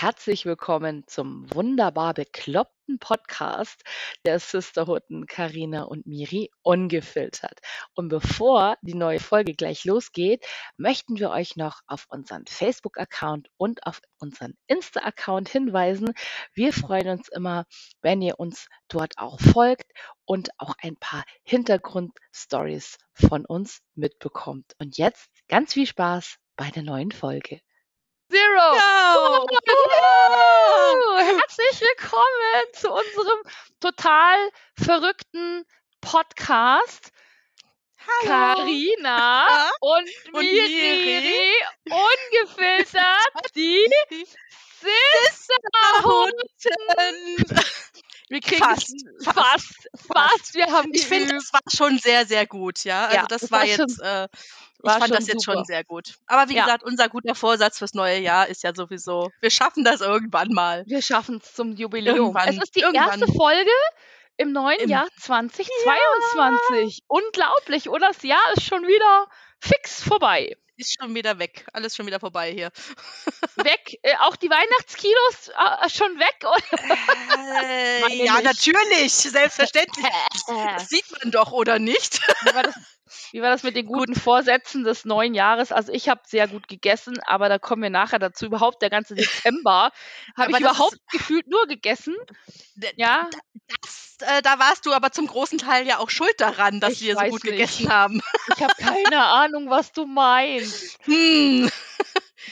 herzlich willkommen zum wunderbar bekloppten Podcast der Sisterhooden Karina und Miri ungefiltert. Und bevor die neue Folge gleich losgeht, möchten wir euch noch auf unseren Facebook-Account und auf unseren Insta-Account hinweisen. Wir freuen uns immer, wenn ihr uns dort auch folgt und auch ein paar Hintergrundstories von uns mitbekommt. Und jetzt ganz viel Spaß bei der neuen Folge. Zero. Woo! Herzlich willkommen zu unserem total verrückten Podcast. Karina und, Und Miri, Miri. ungefiltert die Sisterhunden. Wir kriegen Fast, es fast, fast, fast. Wir haben Ich finde, das war schon sehr, sehr gut, ja. Also Ja, das, das war war jetzt, äh, ich fand schon das jetzt super. schon sehr gut. Aber wie Ja. gesagt, unser guter Vorsatz fürs neue Jahr ist ja sowieso, wir schaffen das irgendwann mal. Wir schaffen es zum Jubiläum. Irgendwann, es ist die irgendwann. erste Folge im neuen Im- Jahr 2022. Unglaublich, oder? Das Jahr ist schon wieder fix vorbei. Ist schon wieder weg. Alles schon wieder vorbei hier. Weg. Äh, auch die Weihnachtskilos äh, schon weg, oder? Äh, ja, nicht. natürlich. Selbstverständlich. Das sieht man doch, oder nicht? War das, wie war das mit den guten Vorsätzen des neuen Jahres? Also ich habe sehr gut gegessen, aber da kommen wir nachher dazu. Überhaupt der ganze Dezember habe ich überhaupt gefühlt nur gegessen. Ja, Das, äh, da warst du aber zum großen Teil ja auch schuld daran, dass Ich wir so gut nicht. gegessen haben. ich habe keine Ahnung, was du meinst. Hm.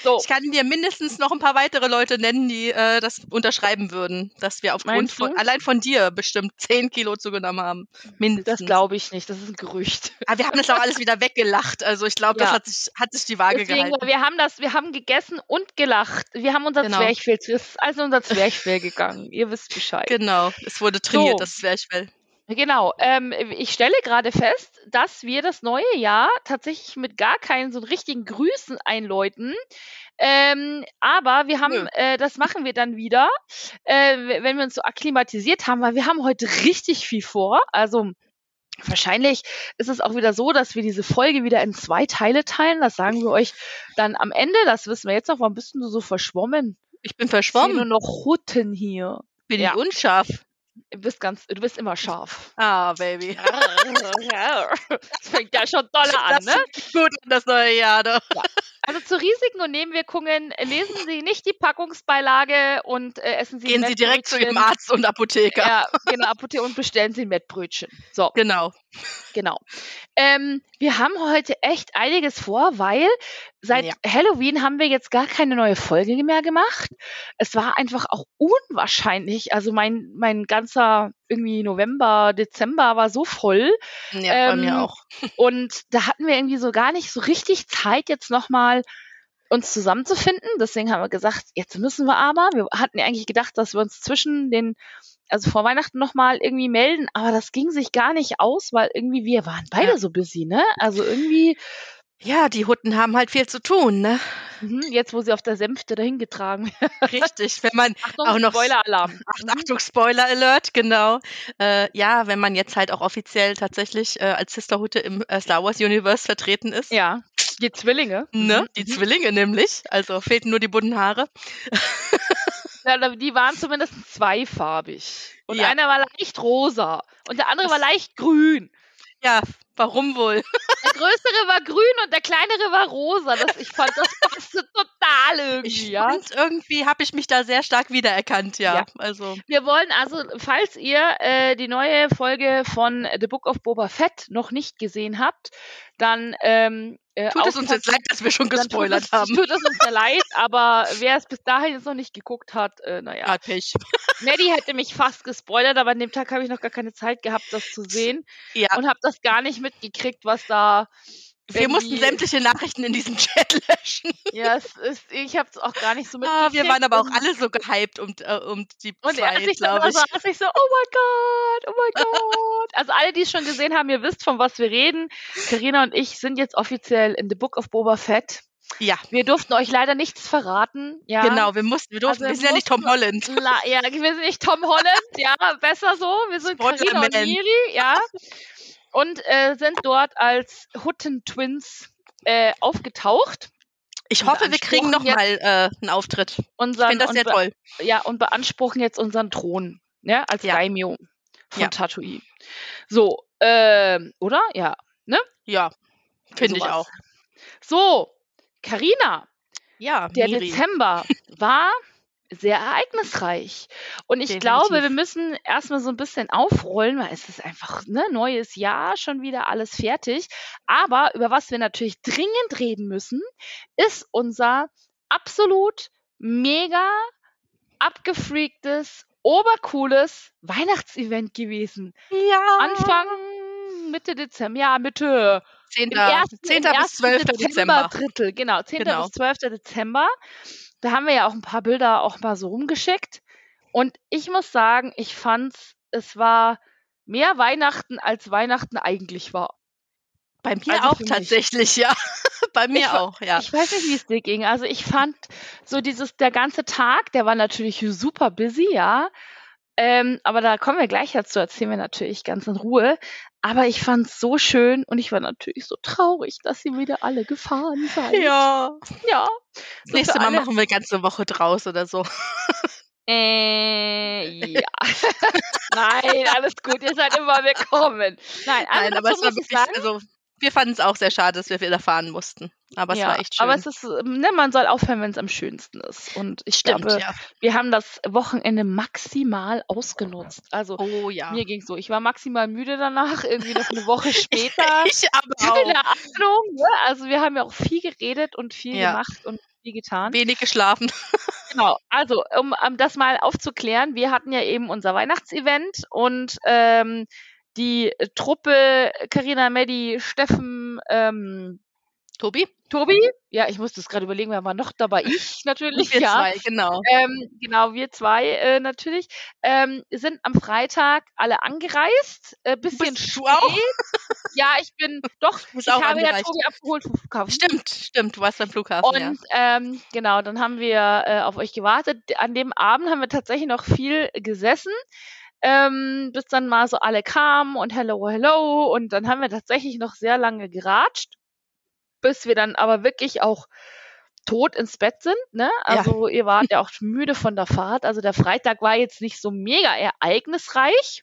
So, Ich kann dir mindestens noch ein paar weitere Leute nennen, die äh, das unterschreiben würden, dass wir aufgrund von, allein von dir bestimmt 10 Kilo zugenommen haben. Mindestens. das glaube ich nicht. Das ist ein Gerücht. Aber wir haben das auch alles wieder weggelacht. Also ich glaube, das Ja. hat sich, hat sich die Waage Deswegen, gehalten. wir haben das, wir haben gegessen und gelacht. Wir haben unser Genau. Zwerchfell, also unser Zwerchfell gegangen. Ihr wisst Bescheid. Genau, es wurde trainiert, So. das Zwerchfell. Genau. Ähm, ich stelle gerade fest, dass wir das neue Jahr tatsächlich mit gar keinen so richtigen Grüßen einläuten. Ähm, aber wir haben, äh, das machen wir dann wieder, äh, wenn wir uns so akklimatisiert haben, weil wir haben heute richtig viel vor. Also Wahrscheinlich ist es auch wieder so, dass wir diese Folge wieder in zwei Teile teilen. Das sagen wir euch dann am Ende. Das wissen wir jetzt noch. Warum bist du so verschwommen? Ich bin Ich sehe nur verschwommen. noch Hutten hier. Bin Ja. ich unscharf? Du bist ganz, du bist immer scharf. Ah, Baby. Das fängt ja schon doller an, ne? gut an das neue Jahr doch. Also zu Risiken und Nebenwirkungen äh, lesen Sie nicht die Packungsbeilage und äh, essen Sie Gehen Sie direkt zu Ihrem. Arzt und Apotheker. Ja, genau, Apotheke und bestellen Sie Mettbrötchen. So, Genau. genau. Ähm, wir haben heute echt einiges vor, weil seit Ja. Halloween haben wir jetzt gar keine neue Folge mehr gemacht. Es war einfach auch unwahrscheinlich. Also mein, mein ganzer irgendwie November, Dezember war so voll. Ja, bei Ähm, mir auch. Und da hatten wir irgendwie so gar nicht so richtig Zeit, jetzt nochmal uns zusammenzufinden. Deswegen haben wir gesagt, jetzt müssen wir aber. Wir hatten ja eigentlich gedacht, dass wir uns zwischen den, also vor Weihnachten nochmal irgendwie melden, aber das ging sich gar nicht aus, weil irgendwie wir waren beide Ja. so busy, ne? Also irgendwie, Ja, die Hutten haben halt viel zu tun, ne? mhm, jetzt wo sie auf der Sänfte dahin getragen werden. Richtig. Wenn man Achtung, auch noch Spoiler-Alarm. Ach, Achtung, Spoiler Alert, genau. Äh, ja, wenn man jetzt halt auch offiziell tatsächlich äh, als Sisterhutte im äh, Star Wars Universe vertreten ist. Ja, die Zwillinge. Ne? Mhm, Die mhm. Zwillinge nämlich. Also fehlten nur die bunten Haare. Ja, die waren zumindest zweifarbig. Und Ja. einer war leicht rosa und der andere war Das- leicht grün. Ja, warum wohl? Der größere war grün und der kleinere war rosa. Das, ich fand, das passte total irgendwie, Ich ja. fand, irgendwie habe ich mich da sehr stark wiedererkannt, ja. Ja. Also, Wir wollen also, falls ihr äh, die neue Folge von The Book of Boba Fett noch nicht gesehen habt, dann ähm, äh, tut es uns jetzt leid, dass wir schon gespoilert tut es, haben. Tut es uns sehr leid, aber wer es bis dahin jetzt noch nicht geguckt hat, äh, naja. Ah, Pech. Neddy hätte mich fast gespoilert, aber an dem Tag habe ich noch gar keine Zeit gehabt, das zu sehen Ja, und habe das gar nicht mitgekriegt, was da. wir mussten sämtliche Nachrichten in diesem Chat löschen. Ja, es ist, ich habe es auch gar nicht so Ah, mitgekriegt. wir waren aber auch alle so gehypt um, äh, um die Und er zwei, sich dann glaube ich. saß ich so, oh mein Gott, oh mein Gott. Also alle, die es schon gesehen haben, ihr wisst, von was wir reden. Karina und ich sind jetzt offiziell in The Book of Boba Fett. Ja, Wir durften euch leider nichts verraten. Ja. genau, wir mussten, wir durften, Also wir sind ja nicht Tom Holland. La ja, wir sind nicht Tom Holland, ja, besser so. Wir sind Karina und. Miri, ja. Und äh, sind dort als Hutten-Twins äh, aufgetaucht. Ich hoffe, wir kriegen noch mal äh, einen Auftritt. Ich Unseren, finde das sehr toll. ja, und beanspruchen jetzt unseren Thron, ja, als Ja. Daimyo von Ja. Tatooine. So, ähm, oder? Ja, ne? Ja, finde ich auch. So, Karina, Ja, der Miri. Dezember war sehr ereignisreich. Und ich Definitiv. glaube, wir müssen erstmal so ein bisschen aufrollen, weil es ist einfach ne neues Jahr, schon wieder alles fertig. Aber über was wir natürlich dringend reden müssen, ist unser absolut mega abgefreaktes, obercooles Weihnachtsevent gewesen. Ja. Anfang Mitte Dezember, ja, Mitte 10. im ersten, 10. im bis ersten 12. Dezember. Drittel, genau, 10. Genau. bis 12. Dezember. Da haben wir ja auch ein paar Bilder auch mal so rumgeschickt. Und ich muss sagen, ich fand's, es war mehr Weihnachten, als Weihnachten eigentlich war. Bei mir Also auch tatsächlich, ja. Bei mir Ich auch, ja. Ich weiß nicht, wie es dir ging. Also ich fand so dieses, der ganze Tag, der war natürlich super busy, ja. Ähm, aber da kommen wir gleich dazu, erzählen wir natürlich ganz in Ruhe. Aber ich fand es so schön und ich war natürlich so traurig, dass ihr wieder alle gefahren seid. Ja. Ja. Das So nächste Mal alle- machen wir ganze Woche draus oder so. Äh, ja. Nein, alles gut, ihr seid immer willkommen. Nein, also Nein, aber es war wirklich, sagen, also wir fanden es auch sehr schade, dass wir wieder fahren mussten. Aber es ja, war echt schön. aber es ist, ähm, ne, man soll aufhören, wenn es am schönsten ist. Und ich Stimmt, glaube, ja. wir haben das Wochenende maximal ausgenutzt. Also Oh ja. mir ging so, ich war maximal müde danach, irgendwie noch eine Woche später. Ich aber auch. Keine Ahnung. Ne? Also wir haben ja auch viel geredet und viel Ja. gemacht und viel getan. Wenig geschlafen. Genau, also um, um das mal aufzuklären, wir hatten ja eben unser Weihnachtsevent und ähm, die äh, Truppe Karina, Meddi, Steffen, ähm, Tobi? Tobi, ja, ich musste es gerade überlegen, wer war noch dabei? Ich natürlich, Wir ja. zwei, genau. Ähm, genau, wir zwei äh, natürlich. Ähm, sind am Freitag alle angereist. Äh, bisschen Bist du auch? Ja, ich bin doch. Ich auch habe ja angereist. Tobi abgeholt vom Flughafen. Stimmt, stimmt. Du warst beim Flughafen, ja. Und ähm, genau, dann haben wir äh, auf euch gewartet. An dem Abend haben wir tatsächlich noch viel gesessen, ähm, bis dann mal so alle kamen und hello, hello. Und dann haben wir tatsächlich noch sehr lange geratscht, bis wir dann aber wirklich auch tot ins Bett sind. Ne? Ja. Also ihr wart ja auch müde von der Fahrt. Also der Freitag war jetzt nicht so mega ereignisreich.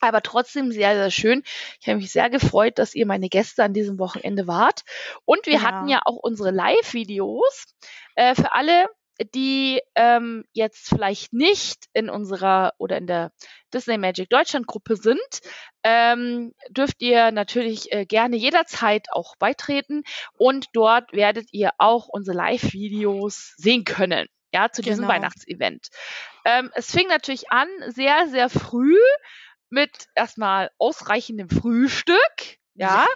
Aber trotzdem sehr, sehr schön. Ich habe mich sehr gefreut, dass ihr meine Gäste an diesem Wochenende wart. Und wir Ja. hatten ja auch unsere Live-Videos äh, für alle, die ähm, jetzt vielleicht nicht in unserer oder in der Disney Magic Deutschland Gruppe sind, ähm, dürft ihr natürlich äh, gerne jederzeit auch beitreten und dort werdet ihr auch unsere Live-Videos sehen können. Ja, zu diesem Genau. Weihnachtsevent. Ähm, es fing natürlich an sehr, sehr früh mit erstmal ausreichendem Frühstück. Ja.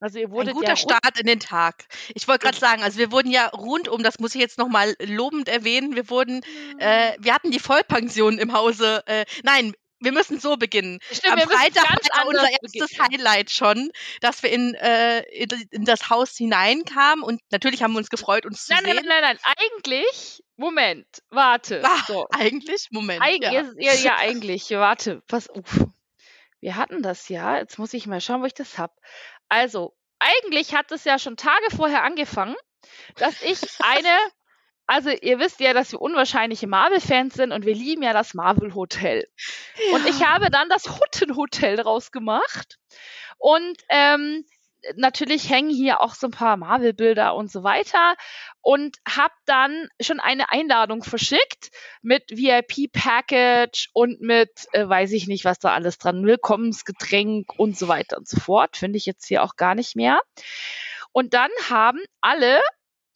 Also ihr Ein wurdet guter ja Start in den Tag. Ich wollte gerade sagen, also wir wurden ja rundum, das muss ich jetzt nochmal lobend erwähnen, wir wurden, äh, wir hatten die Vollpension im Hause. Äh, nein, wir müssen so beginnen. Stimmt, Am Freitag war unser erstes beginnen. Highlight schon, dass wir in, äh, in, in das Haus hineinkamen und natürlich haben wir uns gefreut, uns zu Nein, nein, sehen. nein, nein, nein. Eigentlich, Moment, warte. Ah, so. Eigentlich, Moment. Eig ja. ja. Ja, ja, eigentlich. Warte, pass auf. Wir hatten das ja. Jetzt muss ich mal schauen, wo ich das hab. Also, eigentlich hat es ja schon Tage vorher angefangen, dass ich eine. Also, ihr wisst ja, dass wir unwahrscheinliche Marvel-Fans sind und wir lieben ja das Marvel-Hotel. Und ich habe dann das Hutten-Hotel draus gemacht. Und ähm, natürlich hängen hier auch so ein paar Marvel-Bilder und so weiter. Und habe dann schon eine Einladung verschickt mit VIP-Package und mit, äh, weiß ich nicht, was da alles dran, Willkommensgetränk und so weiter und so fort. Finde ich jetzt hier auch gar nicht mehr. Und dann haben alle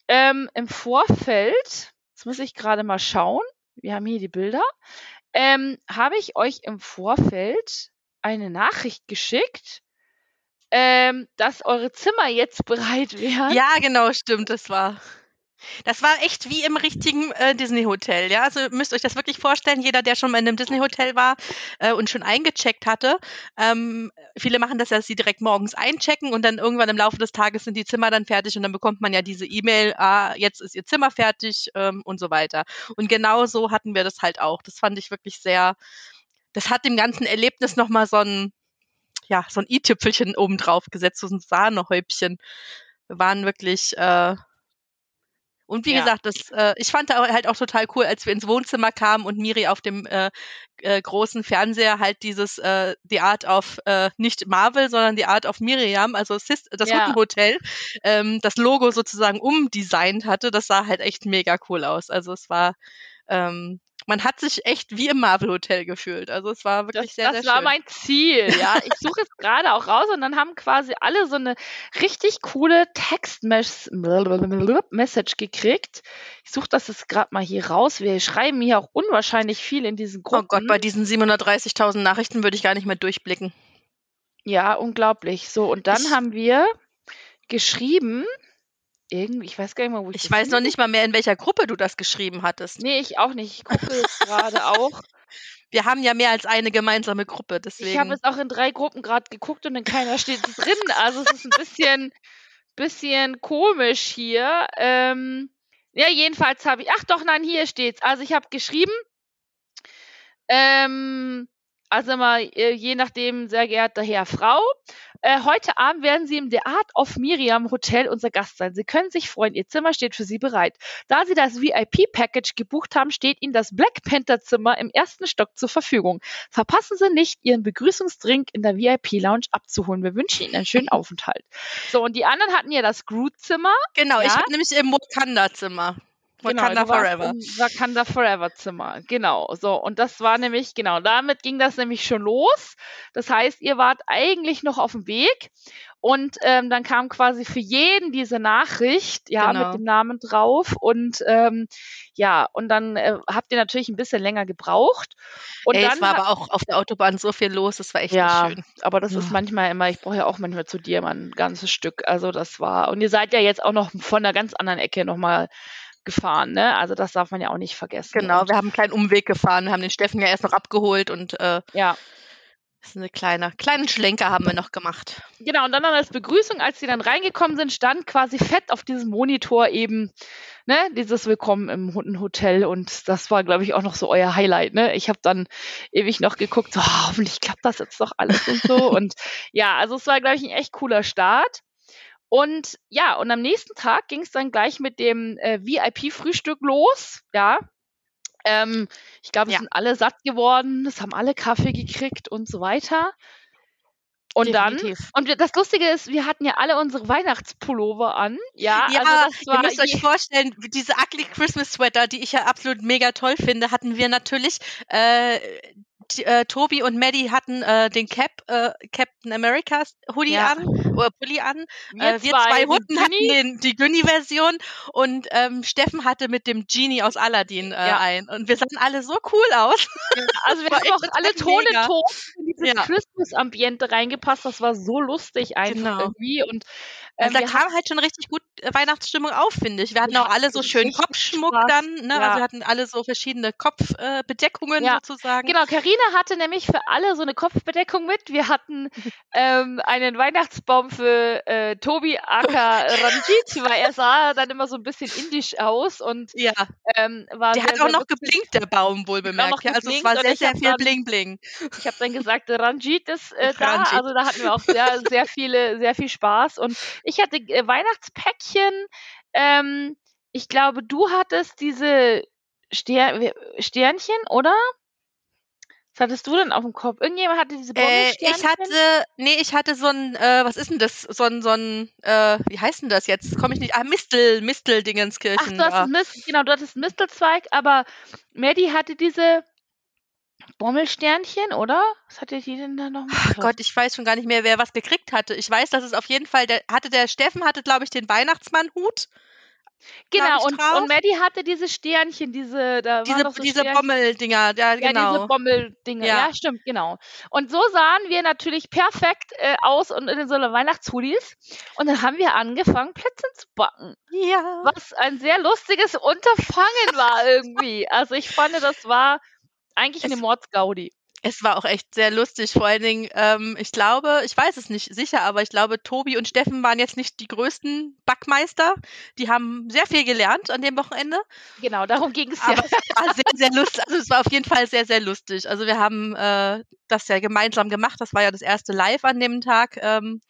ähm, im Vorfeld, jetzt muss ich gerade mal schauen, wir haben hier die Bilder, ähm, habe ich euch im Vorfeld eine Nachricht geschickt, ähm, dass eure Zimmer jetzt bereit wären. Ja, genau, stimmt, das war. Das war echt wie im richtigen äh, Disney-Hotel, ja. Also müsst euch das wirklich vorstellen, jeder, der schon mal in einem Disney-Hotel war äh, und schon eingecheckt hatte. Ähm, viele machen das ja, dass sie direkt morgens einchecken und dann irgendwann im Laufe des Tages sind die Zimmer dann fertig und dann bekommt man ja diese E-Mail, ah, jetzt ist ihr Zimmer fertig ähm, und so weiter. Und genau so hatten wir das halt auch. Das fand ich wirklich sehr, das hat dem ganzen Erlebnis nochmal so ein, ja, so ein i-Tüpfelchen obendrauf gesetzt, so ein Sahnehäubchen. Wir waren wirklich, äh, Und wie Ja. gesagt, das, äh, ich fand da halt auch total cool, als wir ins Wohnzimmer kamen und Miri auf dem äh, äh, großen Fernseher halt dieses äh, The Art of äh, nicht Marvel, sondern The Art of Miriam, also Sis, das Ja. Huttenhotel, ähm, das Logo sozusagen umdesignt hatte. Das sah halt echt mega cool aus. Also es war, ähm, man hat sich echt wie im Marvel Hotel gefühlt. Also es war wirklich Das, sehr, das sehr war schön. mein Ziel, ja. Ich suche es gerade auch raus und dann haben quasi alle so eine richtig coole Text-Message gekriegt. Ich suche das jetzt gerade mal hier raus. Wir schreiben hier auch unwahrscheinlich viel in diesen Oh Gruppen. Gott, bei diesen 730.000 Nachrichten würde ich gar nicht mehr durchblicken. Ja, unglaublich. So, und dann Ich- haben wir geschrieben, irgendwie, ich weiß gar nicht mal, wo ich Ich weiß noch nicht mal mehr, in welcher Gruppe du das geschrieben hattest. Nee, ich auch nicht. Ich gucke jetzt gerade auch. Wir haben ja mehr als eine gemeinsame Gruppe, Ich habe deswegen. jetzt auch in drei Gruppen gerade geguckt und in keiner steht es drin. Also es ist ein bisschen, bisschen komisch hier. Ähm, ja, jedenfalls habe ich. Ach doch, nein, hier steht's. Also ich habe geschrieben. Ähm, also mal, äh, je nachdem, sehr geehrter Herr, Frau. Äh, heute Abend werden Sie im The Art of Miriam Hotel unser Gast sein. Sie können sich freuen, Ihr Zimmer steht für Sie bereit. Da Sie das VIP-Package gebucht haben, steht Ihnen das Black Panther Zimmer im ersten Stock zur Verfügung. Verpassen Sie nicht, Ihren Begrüßungsdrink in der VIP-Lounge abzuholen. Wir wünschen Ihnen einen schönen Aufenthalt. So, und die anderen hatten ja das Groot-Zimmer. Genau, ich Ja? war nämlich im Wakanda-Zimmer. Genau, Wakanda warst Forever. Wakanda Forever Zimmer. Genau. So, und das war nämlich, genau, damit ging das nämlich schon los. Das heißt, ihr wart eigentlich noch auf dem Weg. Und ähm, dann kam quasi für jeden diese Nachricht, ja, Genau. mit dem Namen drauf. Und ähm, ja, und dann äh, habt ihr natürlich ein bisschen länger gebraucht. Und Ey, dann es war aber auch auf der Autobahn so viel los, das war echt ja, nicht schön. aber das ist Ja. manchmal immer, ich brauche ja auch manchmal zu dir mal ein ganzes Stück. Also das war, und ihr seid ja jetzt auch noch von einer ganz anderen Ecke nochmal gefahren, ne? Also das darf man ja auch nicht vergessen. Genau, Und, wir haben einen kleinen Umweg gefahren, wir haben den Steffen ja erst noch abgeholt und äh, ja, das ist eine kleine, kleinen Schlenker haben wir noch gemacht. genau. Und dann als Begrüßung, als sie dann reingekommen sind, stand quasi fett auf diesem Monitor eben, ne, dieses Willkommen im Hundenhotel. Und das war, glaube ich, auch noch so euer Highlight, ne? Ich habe dann ewig noch geguckt, so, ah, hoffentlich klappt das jetzt doch alles und so. und ja, also es war, glaube ich, ein echt cooler Start. Und ja, und am nächsten Tag ging es dann gleich mit dem äh, VIP-Frühstück los, ja. Ähm, ich glaube, es Ja. sind alle satt geworden, es haben alle Kaffee gekriegt und so weiter. Und dann, Definitiv. und wir, das Lustige ist, wir hatten ja alle unsere Weihnachtspullover an. Ja, Ja, also das ihr war müsst euch vorstellen, diese ugly Christmas Sweater, die ich ja absolut mega toll finde, hatten wir natürlich. Äh, äh, Tobi und Maddie hatten äh, den Cap, äh, Captain America's Hoodie Ja. an, Pulli an. wir, äh, wir zwei den Hunden hatten den, die Günni-Version und ähm, Steffen hatte mit dem Genie aus Aladdin äh, Ja. ein. Und wir sahen alle so cool aus. Also wir haben echt auch alle Ton in mega. Ton in dieses Ja. Christmas-Ambiente reingepasst. Das war so lustig einfach Genau. irgendwie. Und ähm, Also da kam halt schon richtig gut äh, Weihnachtsstimmung auf, finde ich. Wir hatten Wir auch alle so schön richtig Kopfschmuck Spaß. dann, ne? Ja. Also wir hatten alle so verschiedene Kopfbedeckungen äh, Ja, sozusagen. Genau, Karina hatte nämlich für alle so eine Kopfbedeckung mit. Wir hatten ähm, einen Weihnachtsbaum für äh, Tobi aka Ranjit, weil er sah dann immer so ein bisschen indisch aus und Ja, ähm, war der sehr, hat auch noch geblinkt, der Baum, wohl bemerkt. Ja, also es war sehr, sehr viel Bling Bling. Ich habe dann gesagt, Ranjit ist äh, da. Ranjit. Also da hatten wir auch sehr, sehr viele, sehr viel Spaß. Und ich hatte äh, Weihnachtspäckchen. Ähm, ich glaube, du hattest diese Ster Sternchen, oder? Was hattest du denn auf dem Kopf? Irgendjemand hatte diese Äh, ich hatte, nee, ich hatte so ein, äh, was ist denn das? So ein, so ein, äh, wie heißt denn das jetzt? Komme ich nicht, ah, Mistel, Ach, Mistel-Dingenskirchen. du hast da. einen Mist, genau, du hattest Mistelzweig, aber Maddie hatte diese Bommelsternchen, oder? Was hatte die denn da noch? Ach? Gott, ich weiß schon gar nicht mehr, wer was gekriegt hatte. Ich weiß, dass es auf jeden Fall, der, hatte der Steffen hatte, glaube ich, den Weihnachtsmannhut. Genau, und, drauf. und Maddie hatte diese Sternchen, diese, da Diese, so diese. Bommeldinger, ja, Ja, diese genau. Bommeldinger. Ja. Ja. stimmt, genau. Und so sahen wir natürlich perfekt äh, aus und in so einer Weihnachtshoodies. Und dann haben wir angefangen, Plätzchen zu backen. ja. Was ein sehr lustiges Unterfangen war irgendwie. Also ich fand, das war eigentlich eine Mordsgaudi. Es war auch echt sehr lustig. Vor allen Dingen, ähm, ich glaube, ich weiß es nicht sicher, aber ich glaube, Tobi und Steffen waren jetzt nicht die größten Backmeister. Die haben sehr viel gelernt an dem Wochenende. Genau, darum ging es ja. Aber es war sehr, sehr lustig. Also es war auf jeden Fall sehr, sehr lustig. Also wir haben äh, das ja gemeinsam gemacht. Das war ja das erste Live an dem Tag, ähm,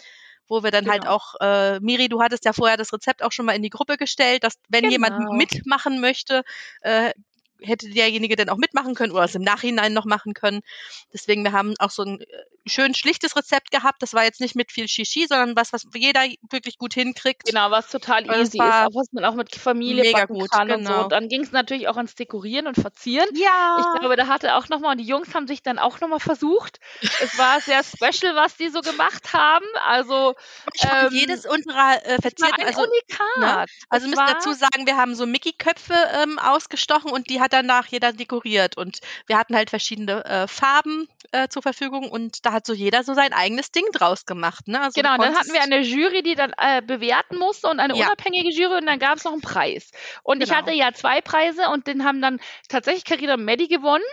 wo wir dann halt Genau. auch, äh, Miri, du hattest ja vorher das Rezept auch schon mal in die Gruppe gestellt, dass wenn jemand Genau. mitmachen möchte, äh, hätte derjenige dann auch mitmachen können oder es im Nachhinein noch machen können. Deswegen, wir haben auch so ein äh, schön schlichtes Rezept gehabt. Das war jetzt nicht mit viel Shishi, sondern was, was jeder wirklich gut hinkriegt. Genau, was total easy ist, auch was man auch mit Familie mega backen gut, kann und so. genau. Und dann ging es natürlich auch ans Dekorieren und Verzieren. Ja. Ich glaube, da hatte auch nochmal, und die Jungs haben sich dann auch nochmal versucht. Es war sehr special, was die so gemacht haben. Also, ähm, jedes unserer äh, verzierten, also Unikat. Also Es müssen dazu sagen, wir haben so Mickey-Köpfe ähm, ausgestochen und die hat danach jeder dekoriert. Und wir hatten halt verschiedene äh, Farben äh, zur Verfügung und da hat so jeder so sein eigenes Ding draus gemacht. Ne? Also Genau, und dann hatten wir eine Jury, die dann äh, bewerten musste und eine Ja. unabhängige Jury und dann gab es noch einen Preis. Und ich Genau. hatte ja zwei Preise und den haben dann tatsächlich Carina und Maddie gewonnen.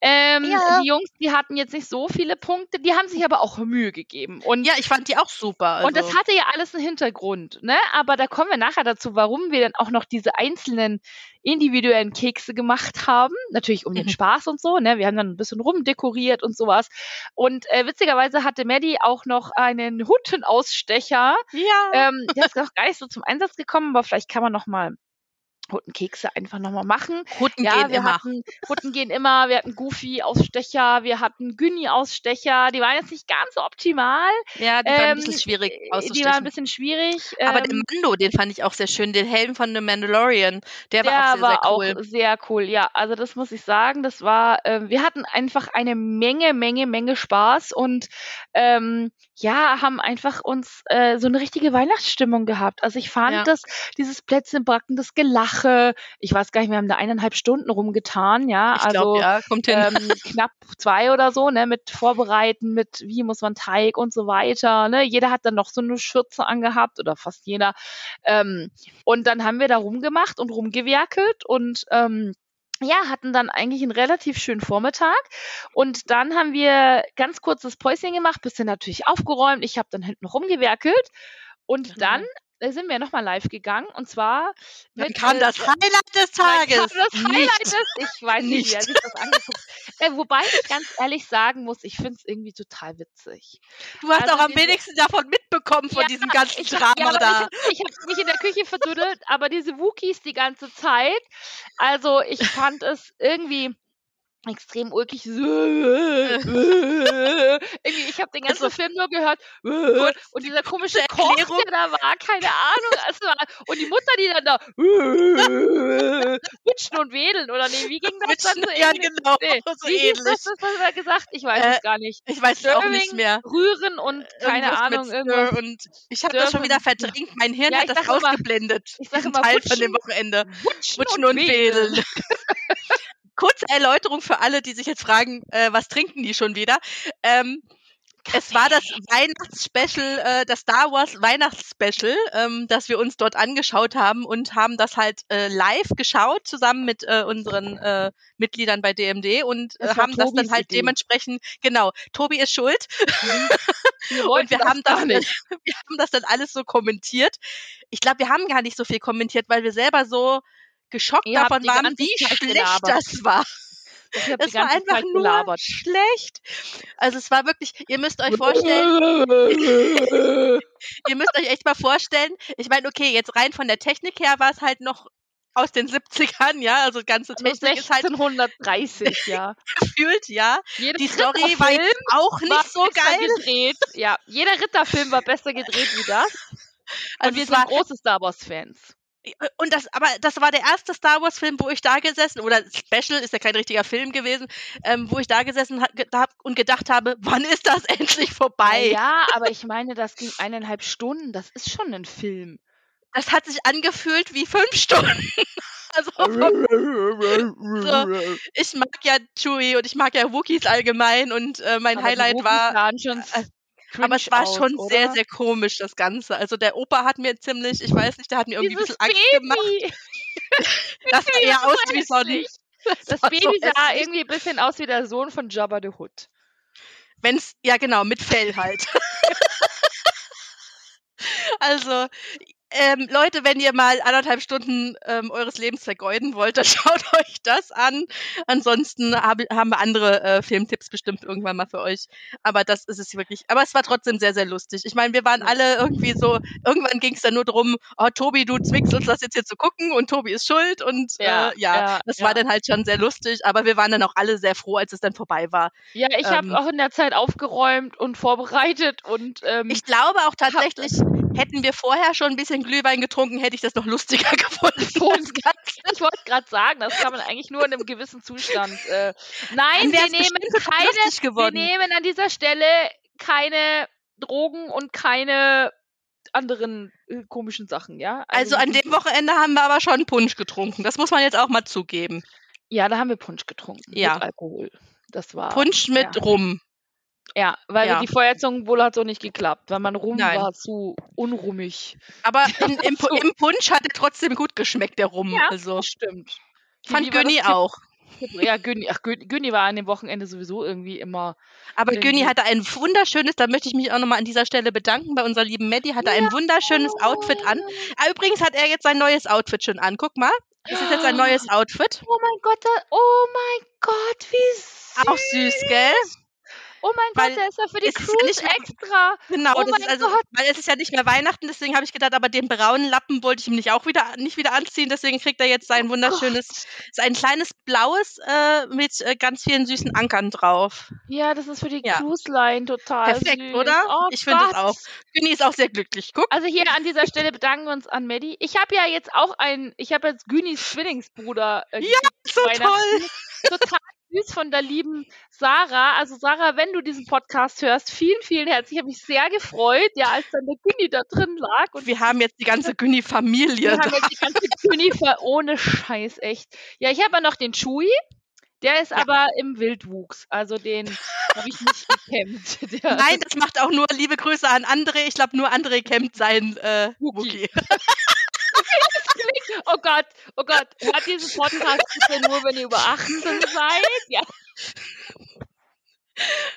Ähm, Ja. Die Jungs, die hatten jetzt nicht so viele Punkte, die haben sich aber auch Mühe gegeben. Und ja, ich fand die auch super. Also. Und das hatte ja alles einen Hintergrund, ne? Aber da kommen wir nachher dazu, warum wir dann auch noch diese einzelnen individuellen Kekse gemacht haben. Natürlich um den Mhm. Spaß und so, ne? Wir haben dann ein bisschen rumdekoriert und sowas. Und äh, witzigerweise hatte Maddie auch noch einen Huttenausstecher. ja. Ähm, der ist noch gar nicht so zum Einsatz gekommen, aber vielleicht kann man noch mal Huttenkekse einfach noch mal machen. Hutten Ja, gehen wir immer. hatten Hutten gehen immer, wir hatten Goofy-Ausstecher, wir hatten Günni-Ausstecher, die waren jetzt nicht ganz so optimal. Ja, die waren ein Ähm, bisschen schwierig äh, Die waren ein auszustechen. bisschen schwierig. Aber ähm, Mando, den fand ich auch sehr schön. Den Helm von The Mandalorian, der, der war auch sehr, war sehr cool. auch sehr cool. Ja, also das muss ich sagen. Das war, ähm, wir hatten einfach eine Menge, Menge, Menge Spaß und ähm, ja, haben einfach uns äh, so eine richtige Weihnachtsstimmung gehabt. Also ich fand Ja. das, dieses Plätzchenbacken, das Gelache, ich weiß gar nicht, wir haben da eineinhalb Stunden rumgetan, ja. Ich also ja, kommt hin. ähm, knapp zwei oder so, ne, mit Vorbereiten, mit wie muss man Teig und so weiter, ne. Jeder hat dann noch so eine Schürze angehabt oder fast jeder. Ähm, und dann haben wir da rumgemacht und rumgewerkelt und ähm, ja, hatten dann eigentlich einen relativ schönen Vormittag. Und dann haben wir ganz kurzes Päuschen gemacht, bisschen natürlich aufgeräumt. Ich habe dann hinten rumgewerkelt. Und Genau. dann äh, sind wir nochmal live gegangen. Und zwar Dann mit, kam das Highlight des Tages. kam das Highlight Nicht. ist, ich weiß nicht, wie er sich das angeguckt äh, Wobei ich ganz ehrlich sagen muss, ich finde es irgendwie total witzig. Du hast Also auch am wenigsten davon mitbekommen von Ja, diesem ganzen ich Drama ja, da. Ich, ich habe mich in der Küche verdüdelt, aber diese Wookies die ganze Zeit, also ich fand es irgendwie extrem ulkig. Irgendwie, ich habe den ganzen Also, Film nur gehört kurz und dieser komische Koch, der da war, keine Ahnung. War, und die Mutter, die dann da witschen und wedeln oder nee, wie ging das dann Witschen, so ja ähnlich? genau, Nee, so wie ähnlich. das, was er gesagt? Ich weiß Äh, es gar nicht. Ich weiß es auch nicht Stirring, mehr. Rühren und keine Irgendwas Ahnung, irgendwas. Und ich habe das schon wieder verdrängt. Mein Hirn Ja, hat das sag immer- ausgeblendet. ich sag immer Teil von dem Wutschen, Wochenende. Wutschen, Wutschen und Wedeln. Kurze Erläuterung für alle, die sich jetzt fragen, äh, was trinken die schon wieder? Ähm, es war das Weihnachtsspecial, äh, das Star Wars Weihnachtsspecial, ähm, das wir uns dort angeschaut haben und haben das halt äh, live geschaut, zusammen mit äh, unseren äh, Mitgliedern bei DMD und äh, Das haben das dann Tobis halt Idee. dementsprechend, genau, Tobi ist schuld Wir und wollten wir haben das, dann, nicht. wir haben das dann alles so kommentiert. Ich glaube, wir haben gar nicht so viel kommentiert, weil wir selber so geschockt Ihr davon waren, wie Zeit schlecht gelabert. das war. Es war einfach Zeit nur gelabert. schlecht. Also es war wirklich, ihr müsst euch vorstellen, ihr müsst euch echt mal vorstellen, ich meine, okay, jetzt rein von der Technik her war es halt noch aus den 70ern, ja, also ganze Also Technik ist halt 1630, ja. gefühlt, ja. Jeder Die Story war Ritterfilm jetzt auch war nicht so geil. gedreht. Ja, jeder Ritterfilm war besser gedreht wie das. Und Also wir sind war, große Star Wars-Fans. Und das, aber das war der erste Star Wars Film, wo ich da gesessen, oder Special ist ja kein richtiger Film gewesen, ähm, wo ich da gesessen ha- ge- hab und gedacht habe, wann ist das endlich vorbei? Ja, aber ich meine, das ging eineinhalb Stunden. Das ist schon ein Film. Das hat sich angefühlt wie fünf Stunden. Also vom ich mag ja Chewie und ich mag ja Wookiees allgemein und äh, mein Aber Highlight Wookies war, sahen schon äh, cringe aber es war aus, schon sehr, oder? sehr komisch, das Ganze. Also der Opa hat mir ziemlich, ich weiß nicht, der hat mir irgendwie ein Dieses bisschen Angst gemacht. Baby. Das sah Baby eher aus wie so ein, das Das Baby so sah irgendwie ein bisschen aus wie der Sohn von Jabba the Hutt. Wenn's, ja genau, mit Fell halt. also, ähm, Leute, wenn ihr mal anderthalb Stunden ähm, eures Lebens vergeuden wollt, dann schaut euch das an. Ansonsten hab, haben wir andere äh, Filmtipps bestimmt irgendwann mal für euch. Aber das ist es wirklich. Aber es war trotzdem sehr, sehr lustig. Ich meine, wir waren alle irgendwie so, irgendwann ging es dann nur darum, oh Tobi, du zwingst uns das jetzt hier zu gucken und Tobi ist schuld. Und ja, äh, ja, ja das ja. war dann halt schon sehr lustig. Aber wir waren dann auch alle sehr froh, als es dann vorbei war. Ja, ich ähm, habe auch in der Zeit aufgeräumt und vorbereitet und ähm, ich glaube auch tatsächlich, hätten wir vorher schon ein bisschen Glühwein getrunken, hätte ich das noch lustiger gefunden. ich wollte gerade sagen, das kann man eigentlich nur in einem gewissen Zustand. Äh, nein, wir nehmen keine, wir nehmen an dieser Stelle keine Drogen und keine anderen äh, komischen Sachen, ja. Also, also an dem Wochenende haben wir aber schon Punsch getrunken. Das muss man jetzt auch mal zugeben. Ja, da haben wir Punsch getrunken. Ja. Mit Alkohol. Das war. Punsch mit ja. Rum. Ja, weil ja. die Feuerzangen wohl hat so nicht geklappt, weil man Rum Nein. war zu unrummig. Aber in, im, im, Punsch hat er trotzdem gut geschmeckt, der Rum. Ja, also. stimmt. Fand Günni auch. Ja, Günni, ach, Günni war an dem Wochenende sowieso irgendwie immer. Aber Günni hatte ein wunderschönes, da möchte ich mich auch nochmal an dieser Stelle bedanken bei unserer lieben Maddie, hatte ja. ein wunderschönes Outfit an. Ah, übrigens hat er jetzt sein neues Outfit schon an. Guck mal, das ist jetzt ein neues Outfit. Oh mein Gott, oh mein Gott, wie süß. Auch süß, gell? Oh mein weil Gott, der ist ja für die Cruise ja extra. Genau, oh das ist also, Gott. weil es ist ja nicht mehr Weihnachten, deswegen habe ich gedacht, aber den braunen Lappen wollte ich ihm nicht auch wieder nicht wieder anziehen, deswegen kriegt er jetzt sein oh wunderschönes, oh sein kleines blaues äh, mit äh, ganz vielen süßen Ankern drauf. Ja, das ist für die ja. Cruise Line total Perfekt, süß. oder? Oh ich finde es auch. Günni ist auch sehr glücklich. Guck. Also hier an dieser Stelle bedanken wir uns an Maddie. Ich habe ja jetzt auch ein, ich habe jetzt Günnis Zwillingsbruder. Äh, ja, so toll. Total süß von der lieben Sarah. Also Sarah, wenn du diesen Podcast hörst, vielen, vielen herzlich. Ich habe mich sehr gefreut, ja, als dann der Günni da drin lag. Und wir haben jetzt die ganze Günni-Familie. Wir haben jetzt die ganze Günni ohne Scheiß, echt. Ja, ich habe ja noch den Chui. Der ist ja. aber im Wildwuchs. Also den habe ich nicht gekämmt. Der Nein, das macht auch nur liebe Grüße an André. Ich glaube, nur André kämmt sein äh, Wookie. oh Gott, oh Gott. Hört diesen Podcast bitte nur, wenn ihr über 18 seid? Ja.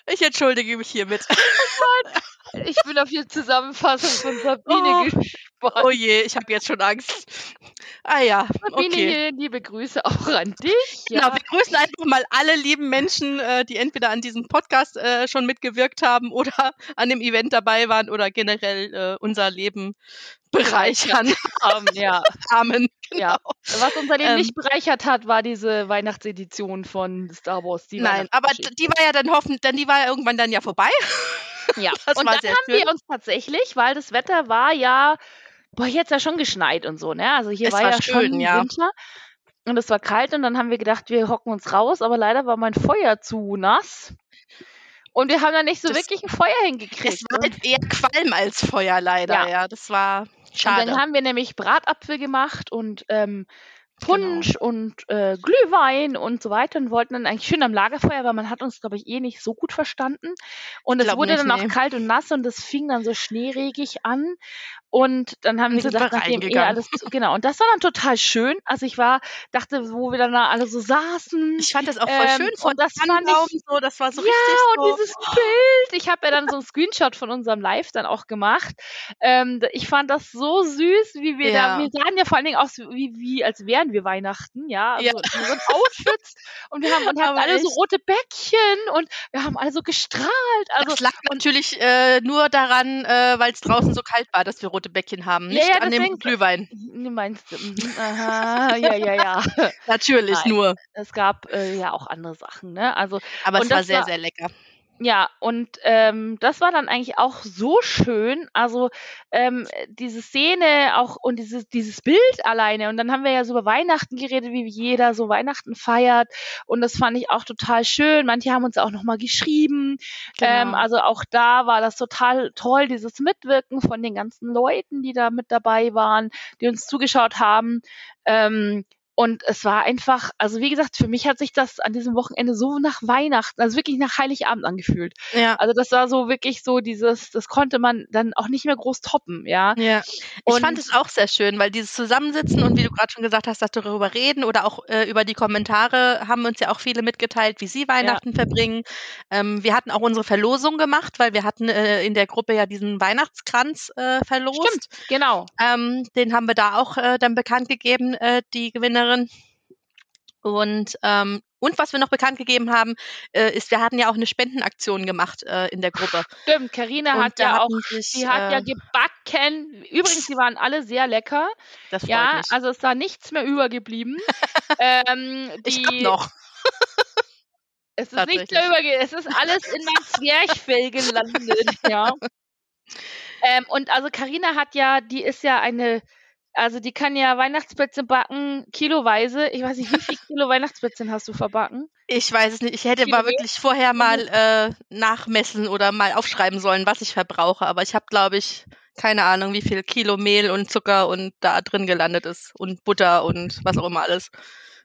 Ich entschuldige mich hiermit. Oh Gott. Ich bin auf die Zusammenfassung von Sabine oh, gespannt. Oh je, ich habe jetzt schon Angst. Ah ja, okay. Liebe Grüße auch an dich. Ja. Genau, wir grüßen einfach mal alle lieben Menschen, äh, die entweder an diesem Podcast äh, schon mitgewirkt haben oder an dem Event dabei waren oder generell äh, unser Leben bereichern. Amen, ja. Amen. Genau. Ja. Was unser Leben ähm, nicht bereichert hat, war diese Weihnachtsedition von Star Wars. nein, aber die war ja dann hoffentlich, dann die war ja irgendwann dann ja vorbei. Ja, das und dann haben schön. wir uns tatsächlich, weil das Wetter war ja, boah, jetzt ja schon geschneit und so, ne? Also hier war, war, ja schön, schon ja. Winter. Und es war kalt und dann haben wir gedacht, wir hocken uns raus, aber leider war mein Feuer zu nass. Und wir haben da nicht so das, wirklich ein Feuer hingekriegt. Es war halt eher Qualm als Feuer leider, ja. ja. Das war schade. Und dann haben wir nämlich Bratapfel gemacht und ähm, Punsch genau. und äh, Glühwein und so weiter und wollten dann eigentlich schön am Lagerfeuer, weil man hat uns, glaube ich, eh nicht so gut verstanden. Und es wurde nicht, dann nee. auch kalt und nass und es fing dann so schneeregig an. Und dann haben wir gesagt, nachdem eh alles, genau. Und das war dann total schön. Also ich war, dachte, wo wir dann da alle so saßen. Ich fand das auch voll ähm, schön von das fand ich, so, das war so ja, richtig so. und dieses Bild. Ich habe ja dann so ein Screenshot von unserem Live dann auch gemacht. Ähm, ich fand das so süß, wie wir ja. da, wir sahen ja vor allen Dingen aus, wie, wie als wären wir Weihnachten, ja. Also, ja. So ein Outfits und wir haben, und hatten alle echt. so rote Bäckchen und wir haben alle so gestrahlt. Also, das lag natürlich äh, nur daran, äh, weil es draußen so kalt war, dass wir rote Bäckchen haben, nicht ja, ja, an dem Glühwein. Du meinst, mhm, aha, ja, ja, ja. Natürlich Nein, nur. Es gab äh, ja auch andere Sachen, ne? Also, aber es war sehr, war, sehr lecker. Ja, und ähm, das war dann eigentlich auch so schön. Also ähm, diese Szene auch und dieses, dieses Bild alleine. Und dann haben wir ja so über Weihnachten geredet, wie jeder so Weihnachten feiert. Und das fand ich auch total schön. Manche haben uns auch nochmal geschrieben. Genau. Ähm, also auch da war das total toll, dieses Mitwirken von den ganzen Leuten, die da mit dabei waren, die uns zugeschaut haben. Ähm, Und es war einfach, also wie gesagt, für mich hat sich das an diesem Wochenende so nach Weihnachten, also wirklich nach Heiligabend angefühlt. Ja. Also das war so wirklich so dieses, das konnte man dann auch nicht mehr groß toppen, ja. Ja, ich Und- fand es auch sehr schön, weil dieses Zusammensitzen und wie du gerade schon gesagt hast, dass darüber reden oder auch äh, über die Kommentare haben uns ja auch viele mitgeteilt, wie sie Weihnachten verbringen. Ähm, wir hatten auch unsere Verlosung gemacht, weil wir hatten äh, in der Gruppe ja diesen Weihnachtskranz äh, verlost. Stimmt, genau. Ähm, den haben wir da auch äh, dann bekannt gegeben, äh, die Gewinnerin. Und, ähm, und was wir noch bekannt gegeben haben, äh, ist, wir hatten ja auch eine Spendenaktion gemacht äh, in der Gruppe. Stimmt, Carina Und hat ja auch, sich, sie hat ja äh, gebacken. Übrigens, die waren alle sehr lecker. Das freut Ja, mich. also es ist da nichts mehr übergeblieben. ähm, ich die, hab noch. Es ist nichts mehr überge es ist alles in mein Zwerchfell gelandet, ja. Ähm, und also Karina hat ja, die ist ja eine, also die kann ja Weihnachtsplätzchen backen, kiloweise. Ich weiß nicht, wie viel Kilo Weihnachtsplätzchen hast du verbacken? Ich weiß es nicht. Ich hätte Kilo mal wirklich vorher mal äh, nachmessen oder mal aufschreiben sollen, was ich verbrauche. Aber ich habe, glaube ich, keine Ahnung, wie viel Kilo Mehl und Zucker und da drin gelandet ist und Butter und was auch immer alles.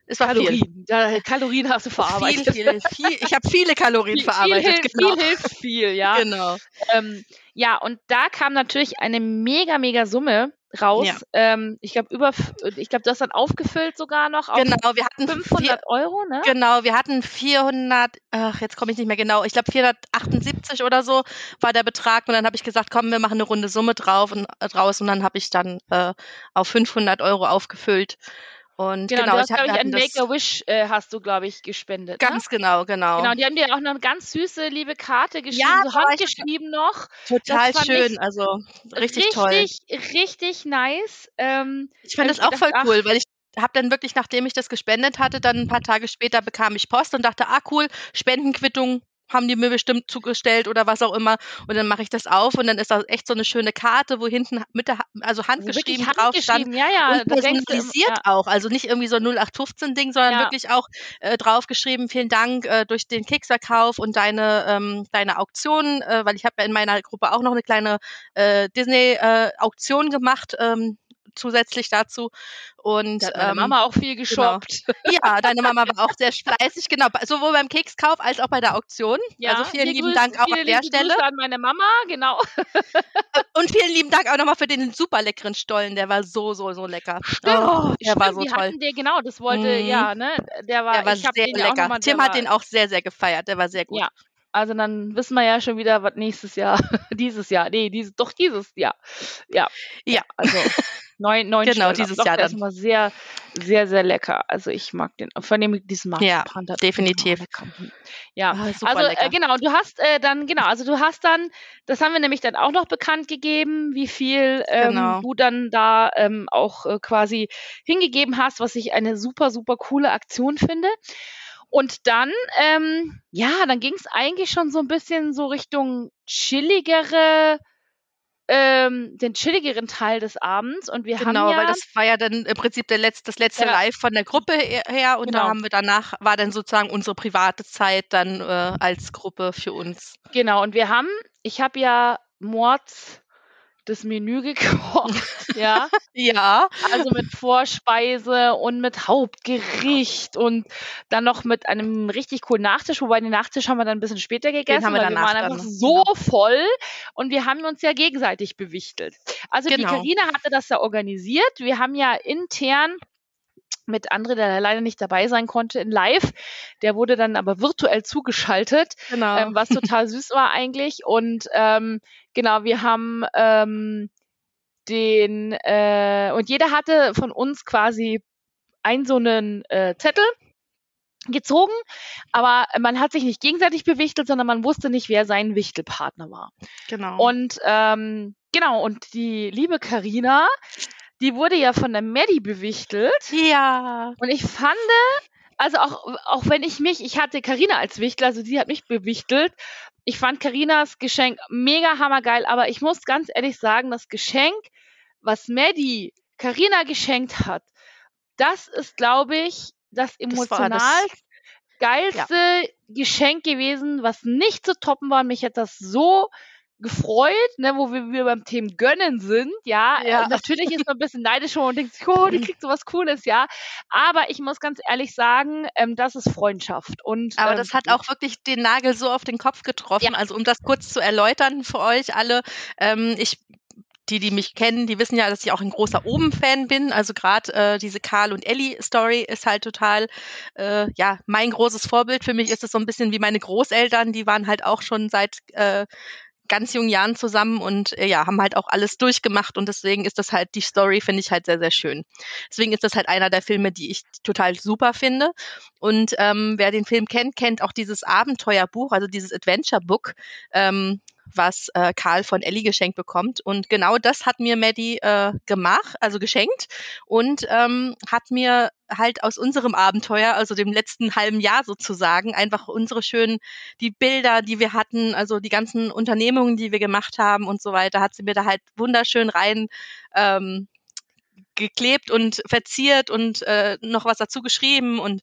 Es war viel. Kalorien. Ja, Kalorien hast du verarbeitet. Viel, viel, viel. Ich habe viele Kalorien Viel- verarbeitet. Viel, genau. viel hilft viel, ja. genau. Ähm, ja, und da kam natürlich eine mega, mega Summe raus. Ja. Ähm, ich glaube, über, ich glaube, du hast dann aufgefüllt sogar noch auf Genau, wir hatten 500 Euro, ne? Genau, wir hatten 400, ach, jetzt komme ich nicht mehr genau, ich glaube 478 oder so war der Betrag und dann habe ich gesagt, komm, wir machen eine runde Summe drauf und äh, draus und dann habe ich dann äh, auf 500 Euro aufgefüllt und Genau, genau, du hast, ich glaube ich, an Make-A-Wish äh, hast du, glaube ich, gespendet. ganz genau, genau, ne? Genau, die haben dir auch noch eine ganz süße, liebe Karte geschrieben, Ja, so ich- handgeschrieben noch. total schön, ich also richtig, toll. Richtig, richtig nice. Ähm, Ich fand das auch gedacht, voll ach, cool, weil ich habe dann wirklich, nachdem ich das gespendet hatte, dann ein paar Tage später bekam ich Post und dachte, ah cool, Spendenquittung haben die mir bestimmt zugestellt oder was auch immer. Und dann mache ich das auf und dann ist da echt so eine schöne Karte, wo hinten mit der, also also handgeschrieben drauf stand. ja, ja. und denkst du, personalisiert auch, also nicht irgendwie so ein 0815-Ding, sondern Ja. wirklich auch äh, draufgeschrieben, vielen Dank äh, durch den Keksverkauf und deine, ähm, deine Auktion, äh, weil ich habe ja in meiner Gruppe auch noch eine kleine äh, Disney-Auktion gemacht, ähm, zusätzlich dazu. Und Da hat meine ähm, Mama auch viel geshoppt. ja, deine Mama war auch sehr fleißig, genau, sowohl beim Kekskauf als auch bei der Auktion. also vielen lieben Grüß- Dank auch an der liebe Stelle. Grüße an meine Mama, genau. Und vielen lieben Dank auch nochmal für den super leckeren Stollen, der war so, so, so lecker. Stimmt, Oh, der war stimmt, so die toll. hatten der, genau, das wollte, Mhm. ja, ne, der war, Der war sehr ja lecker. mal, Tim hat war, den auch sehr, sehr gefeiert. Der war sehr gut. Ja, also dann wissen wir ja schon wieder, was nächstes Jahr, dieses Jahr, nee, dieses, doch dieses Jahr, ja, Ja. also neun, neun Genau, Stollen. dieses Jahr der ist dann. immer sehr, sehr, sehr lecker. Also ich mag den, vor allem Ja, Marzipan. drin, definitiv. Ja, Ah, super also äh, genau, du hast äh, dann, genau, also du hast dann, das haben wir nämlich dann auch noch bekannt gegeben, wie viel ähm, Genau. du dann da ähm, auch äh, quasi hingegeben hast, was ich eine super, super coole Aktion finde. Und dann, ähm, ja, dann ging es eigentlich schon so ein bisschen so Richtung chilligere, ähm, den chilligeren Teil des Abends. Und wir Genau, haben ja, weil das war ja dann im Prinzip der Letz-, das letzte Ja. Live von der Gruppe her her und Genau. da haben wir danach, war dann sozusagen unsere private Zeit dann äh, als Gruppe für uns. genau, und wir haben, ich habe ja Mords das Menü gekocht, ja. Ja, Also mit Vorspeise und mit Hauptgericht und dann noch mit einem richtig coolen Nachtisch, wobei den Nachtisch haben wir dann ein bisschen später gegessen, haben wir weil wir danach waren dann einfach noch, so voll und wir haben uns ja gegenseitig bewichtelt. Also die Genau. Karina hatte das ja organisiert. Wir haben ja intern mit André, der leider nicht dabei sein konnte in Live, der wurde dann aber virtuell zugeschaltet genau. ähm, was total süß war eigentlich. Und ähm, genau, wir haben ähm, den, äh, und jeder hatte von uns quasi einen so einen äh, Zettel gezogen, aber man hat sich nicht gegenseitig bewichtelt, sondern man wusste nicht, wer sein Wichtelpartner war. genau. Und ähm, genau, und die liebe Karina, die wurde ja von der Maddie bewichtelt. ja, Und ich fand, also auch, auch wenn ich mich, ich hatte Karina als Wichtler, also die hat mich bewichtelt. Ich fand Karinas Geschenk mega hammergeil, aber ich muss ganz ehrlich sagen, das Geschenk, was Maddie Karina geschenkt hat, das ist, glaube ich, das emotional geilste Geschenk gewesen, was nicht zu toppen war. Mich hat das so gefreut, ne, wo wir, wir beim Thema Gönnen sind, ja. Ja. Äh, natürlich ist man ein bisschen neidisch und denkt sich, oh, die kriegt sowas Cooles, ja. Aber ich muss ganz ehrlich sagen, ähm, das ist Freundschaft. Und, Aber ähm, das hat auch wirklich den Nagel so auf den Kopf getroffen. Ja. Also um das kurz zu erläutern für euch alle, ähm, ich die, die mich kennen, die wissen ja, dass ich auch ein großer Oben-Fan bin. Also gerade äh, diese Karl und Ellie-Story ist halt total, äh, ja, mein großes Vorbild. Für mich ist es so ein bisschen wie meine Großeltern, die waren halt auch schon seit äh, ganz jungen Jahren zusammen und äh, ja, haben halt auch alles durchgemacht und deswegen ist das halt, die Story finde ich halt sehr, sehr schön. Deswegen ist das halt einer der Filme, die ich total super finde. Und ähm, wer den Film kennt, kennt auch dieses Abenteuerbuch, also dieses Adventure Book, ähm, was äh, Karl von Ellie geschenkt bekommt. Und genau das hat mir Maddie äh, gemacht, also geschenkt und ähm, hat mir halt aus unserem Abenteuer, also dem letzten halben Jahr sozusagen, einfach unsere schönen, die Bilder, die wir hatten, also die ganzen Unternehmungen, die wir gemacht haben und so weiter, hat sie mir da halt wunderschön rein ähm, geklebt und verziert und äh, noch was dazu geschrieben und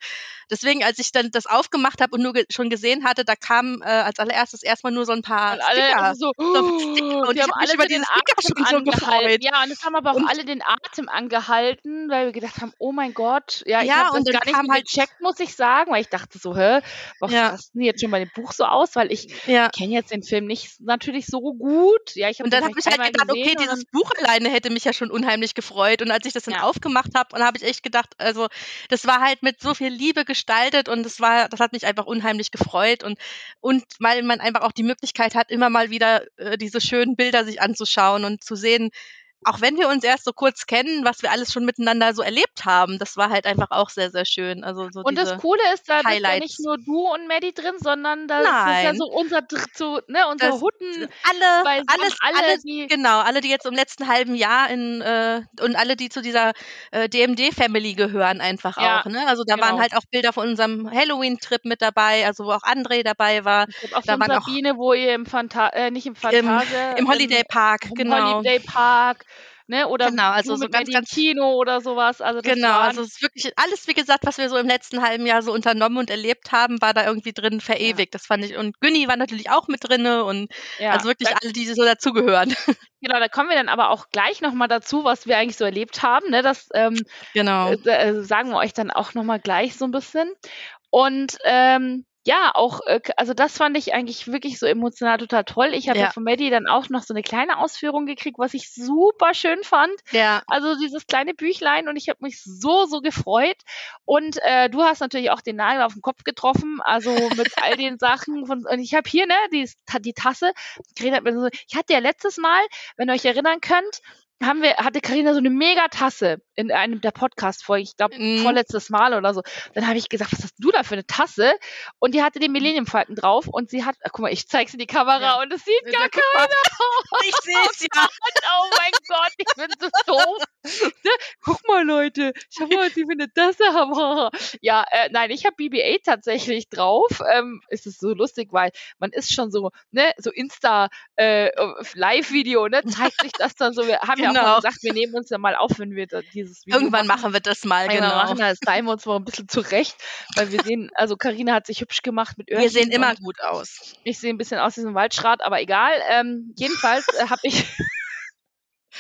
deswegen, als ich dann das aufgemacht habe und nur ge schon gesehen hatte, da kam äh, als allererstes erstmal nur so ein paar Und alle Sticker. so, so Sticker. Und die ich haben hab alle über den diese Sticker Atem schon so gefreut. Ja, und es haben aber auch Und- alle den Atem angehalten, weil wir gedacht haben, oh mein Gott, ja, ich Ja, habe und das dann gar nicht kam halt- gecheckt, muss ich sagen, weil ich dachte so, hä, was Ja. passt denn jetzt schon bei dem Buch so aus? Weil ich Ja. kenne jetzt den Film nicht natürlich so gut. Ja, ich habe Und dann habe ich halt gedacht, okay, dieses Buch alleine hätte mich ja schon unheimlich gefreut. Und als ich das dann aufgemacht habe, und habe ich echt gedacht, also das war halt mit so viel Liebe gestaltet und das war, das hat mich einfach unheimlich gefreut und und weil man einfach auch die Möglichkeit hat, immer mal wieder äh, diese schönen Bilder sich anzuschauen und zu sehen, auch wenn wir uns erst so kurz kennen, was wir alles schon miteinander so erlebt haben, das war halt einfach auch sehr, sehr schön. Also so Und das Coole ist, da bist ja Highlights. nicht nur du und Maddie drin, sondern da ist ja so unser so, ne, unser Das- Hutten, alle, alles, alle, alle, die Genau, alle, die jetzt im letzten halben Jahr in äh, und alle, die zu dieser äh, DMD-Family gehören, einfach Ja, auch. Ne? Also da waren genau. halt auch Bilder von unserem Halloween-Trip mit dabei, also wo auch André dabei war, auch da waren auch- Sabine, wo ihr im Phanta äh, nicht im Phantase, im Holiday Park, im genau. Holiday Park, ne, oder Genau, also so ganz, ganz- Kino oder sowas. Also Genau, also es ist wirklich alles, wie gesagt, was wir so im letzten halben Jahr so unternommen und erlebt haben, war da irgendwie drin verewigt. Das fand ich. Und Günni war natürlich auch mit drinne und ja, also wirklich alle, die so dazugehören. genau, da kommen wir dann aber auch gleich nochmal dazu, was wir eigentlich so erlebt haben. Ne? Das ähm, genau. äh, äh, sagen wir euch dann auch nochmal gleich so ein bisschen. Und ähm, ja, auch, äh, also das fand ich eigentlich wirklich so emotional total toll. Ich habe ja. Ja. von Maddie dann auch noch so eine kleine Ausführung gekriegt, was ich super schön fand. Ja, Also dieses kleine Büchlein und ich habe mich so, so gefreut. Und äh, du hast natürlich auch den Nagel auf den Kopf getroffen, also mit all den Sachen. Von, und ich habe hier, ne, die, die Tasse. Carina hat mir so, ich hatte ja letztes Mal, wenn ihr euch erinnern könnt, haben wir, hatte Karina so eine Megatasse in einem der Podcast-Folgen, ich glaube Mhm. vorletztes Mal oder so. Dann habe ich gesagt, was hast du da für eine Tasse? Und die hatte den Millennium-Falken drauf und sie hat, ach, guck mal, ich zeig's in die Kamera Ja. und es sieht gar Guck mal. keiner. ich sehe es ja. Oh mein Gott, ich bin so doof. Ne? Guck mal, Leute, schau mal, was die für eine Tasse haben. Ja, äh, nein, ich habe BB-8 tatsächlich drauf. Ähm, es ist so lustig, weil man ist schon so, ne, so Insta äh, Live-Video, ne, zeigt sich das dann so. Wir haben ja auch mal Genau. gesagt, wir nehmen uns ja mal auf, wenn wir dieses Video Irgendwann machen. machen wir das mal, genau. machen, da stylen wir uns mal ein bisschen zurecht, weil wir sehen, also Karina hat sich hübsch gemacht mit Öhrchen. Wir sehen immer gut aus. Ich sehe ein bisschen aus wie so ein Waldschrat, aber egal. Ähm, jedenfalls äh, habe ich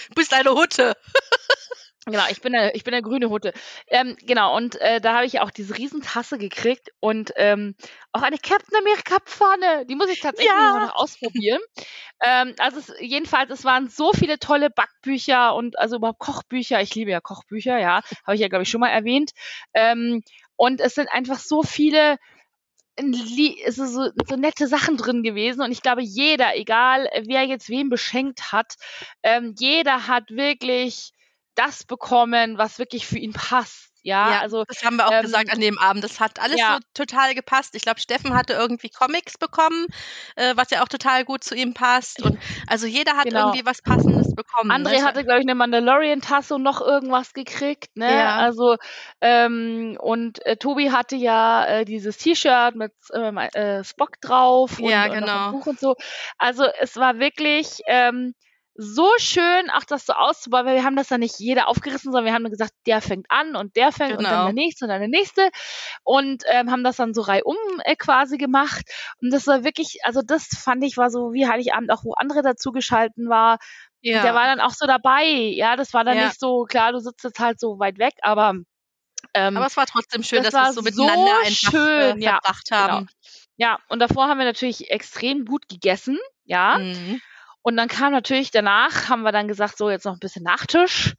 Du bist eine Hutte. Genau, ich bin der, ich bin der grüne Hutte. Ähm, genau, und äh, da habe ich auch diese Riesentasse gekriegt und ähm, auch eine Captain America Pfanne. Die muss ich tatsächlich Ja. noch ausprobieren. ähm, also es, jedenfalls, es waren so viele tolle Backbücher und also überhaupt Kochbücher. Ich liebe ja Kochbücher, ja, habe ich ja glaube ich schon mal erwähnt. Ähm, und es sind einfach so viele es ist so, so nette Sachen drin gewesen und ich glaube, jeder, egal wer jetzt wen beschenkt hat, ähm, jeder hat wirklich das bekommen, was wirklich für ihn passt. Ja, Ja, also Das haben wir auch ähm, gesagt an dem Abend. Das hat alles ja. so total gepasst. Ich glaube, Steffen hatte irgendwie Comics bekommen, äh, was ja auch total gut zu ihm passt. Und also jeder hat Genau. irgendwie was Passendes bekommen. André ne? hatte, glaube ich, eine Mandalorian-Tasse und noch irgendwas gekriegt, ne? Ja. Also, ähm, und äh, Tobi hatte ja äh, dieses T-Shirt mit ähm, äh, Spock drauf und, Ja, und genau. ein Buch und so. Also es war wirklich ähm, so schön, auch das so auszubauen, weil wir haben das dann nicht jeder aufgerissen, sondern wir haben gesagt, der fängt an und der fängt und dann Genau. der nächste und dann der nächste und ähm, haben das dann so reihum äh, quasi gemacht. Und das war wirklich, also das fand ich war so wie Heiligabend auch, wo andere dazugeschalten war. Ja. Der war dann auch so dabei. Ja, das war dann Ja. nicht so, klar, du sitzt jetzt halt so weit weg, aber ähm, Aber es war trotzdem schön, das dass wir es so miteinander so einfach schön, äh, ja, verbracht haben. ja, und davor haben wir natürlich extrem gut gegessen, ja. Mhm. Und dann kam natürlich danach, haben wir dann gesagt, so jetzt noch ein bisschen Nachtisch.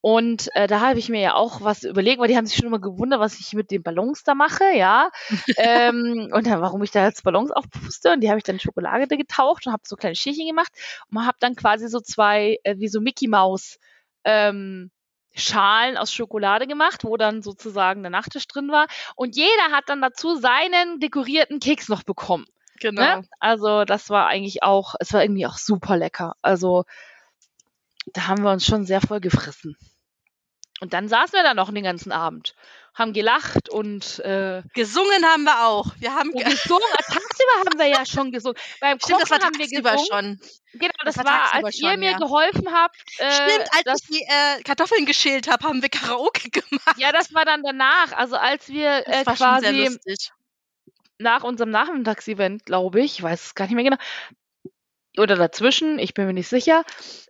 Und äh, da habe ich mir ja auch was überlegt, weil die haben sich schon immer gewundert, was ich mit den Ballons da mache, ja. ähm, und dann, warum ich da jetzt Ballons aufpuste. Und die habe ich dann in Schokolade getaucht und habe so kleine Schälchen gemacht. Und habe dann quasi so zwei, äh, wie so Mickey Maus ähm, Schalen aus Schokolade gemacht, wo dann sozusagen der Nachtisch drin war. Und jeder hat dann dazu seinen dekorierten Keks noch bekommen. Genau. Ne? Also das war eigentlich auch, es war irgendwie auch super lecker. Also da haben wir uns schon sehr voll gefressen. Und dann saßen wir da noch den ganzen Abend, haben gelacht und, äh, Gesungen haben wir auch. Wir haben ge gesungen. Ah, Tagsüber haben wir ja schon gesungen. Beim Stimmt, das war haben wir gesungen. schon. Genau, Das das, war als ihr schon, mir ja. geholfen habt. Äh, Stimmt, als das, ich die äh, Kartoffeln geschält habe, haben wir Karaoke gemacht. ja, das war dann danach. Also als wir Das äh, war schon sehr quasi lustig. Nach unserem Nachmittagsevent, glaube ich, ich weiß es gar nicht mehr genau, oder dazwischen, ich bin mir nicht sicher,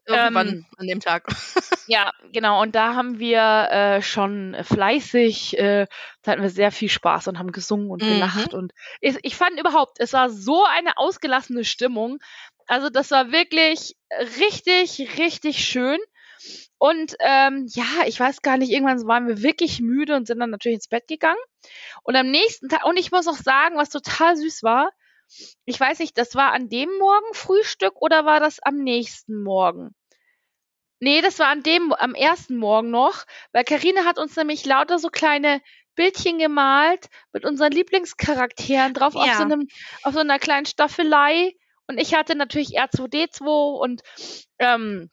Irgendwann ähm, an dem Tag. Ja, genau. Und da haben wir äh, schon fleißig, äh, da hatten wir sehr viel Spaß und haben gesungen und Mhm. gelacht. Und ich, ich fand überhaupt, es war so eine ausgelassene Stimmung. Also das war wirklich richtig, richtig schön. Und ähm, ja, ich weiß gar nicht, irgendwann waren wir wirklich müde und sind dann natürlich ins Bett gegangen. Und am nächsten Tag, und ich muss auch sagen, was total süß war, ich weiß nicht, das war an dem Morgen Frühstück oder war das am nächsten Morgen? Nee, das war an dem, am ersten Morgen noch, weil Karina hat uns nämlich lauter so kleine Bildchen gemalt mit unseren Lieblingscharakteren drauf auf Ja. so einem, auf so einer kleinen Staffelei. Und ich hatte natürlich R2D2 und ähm,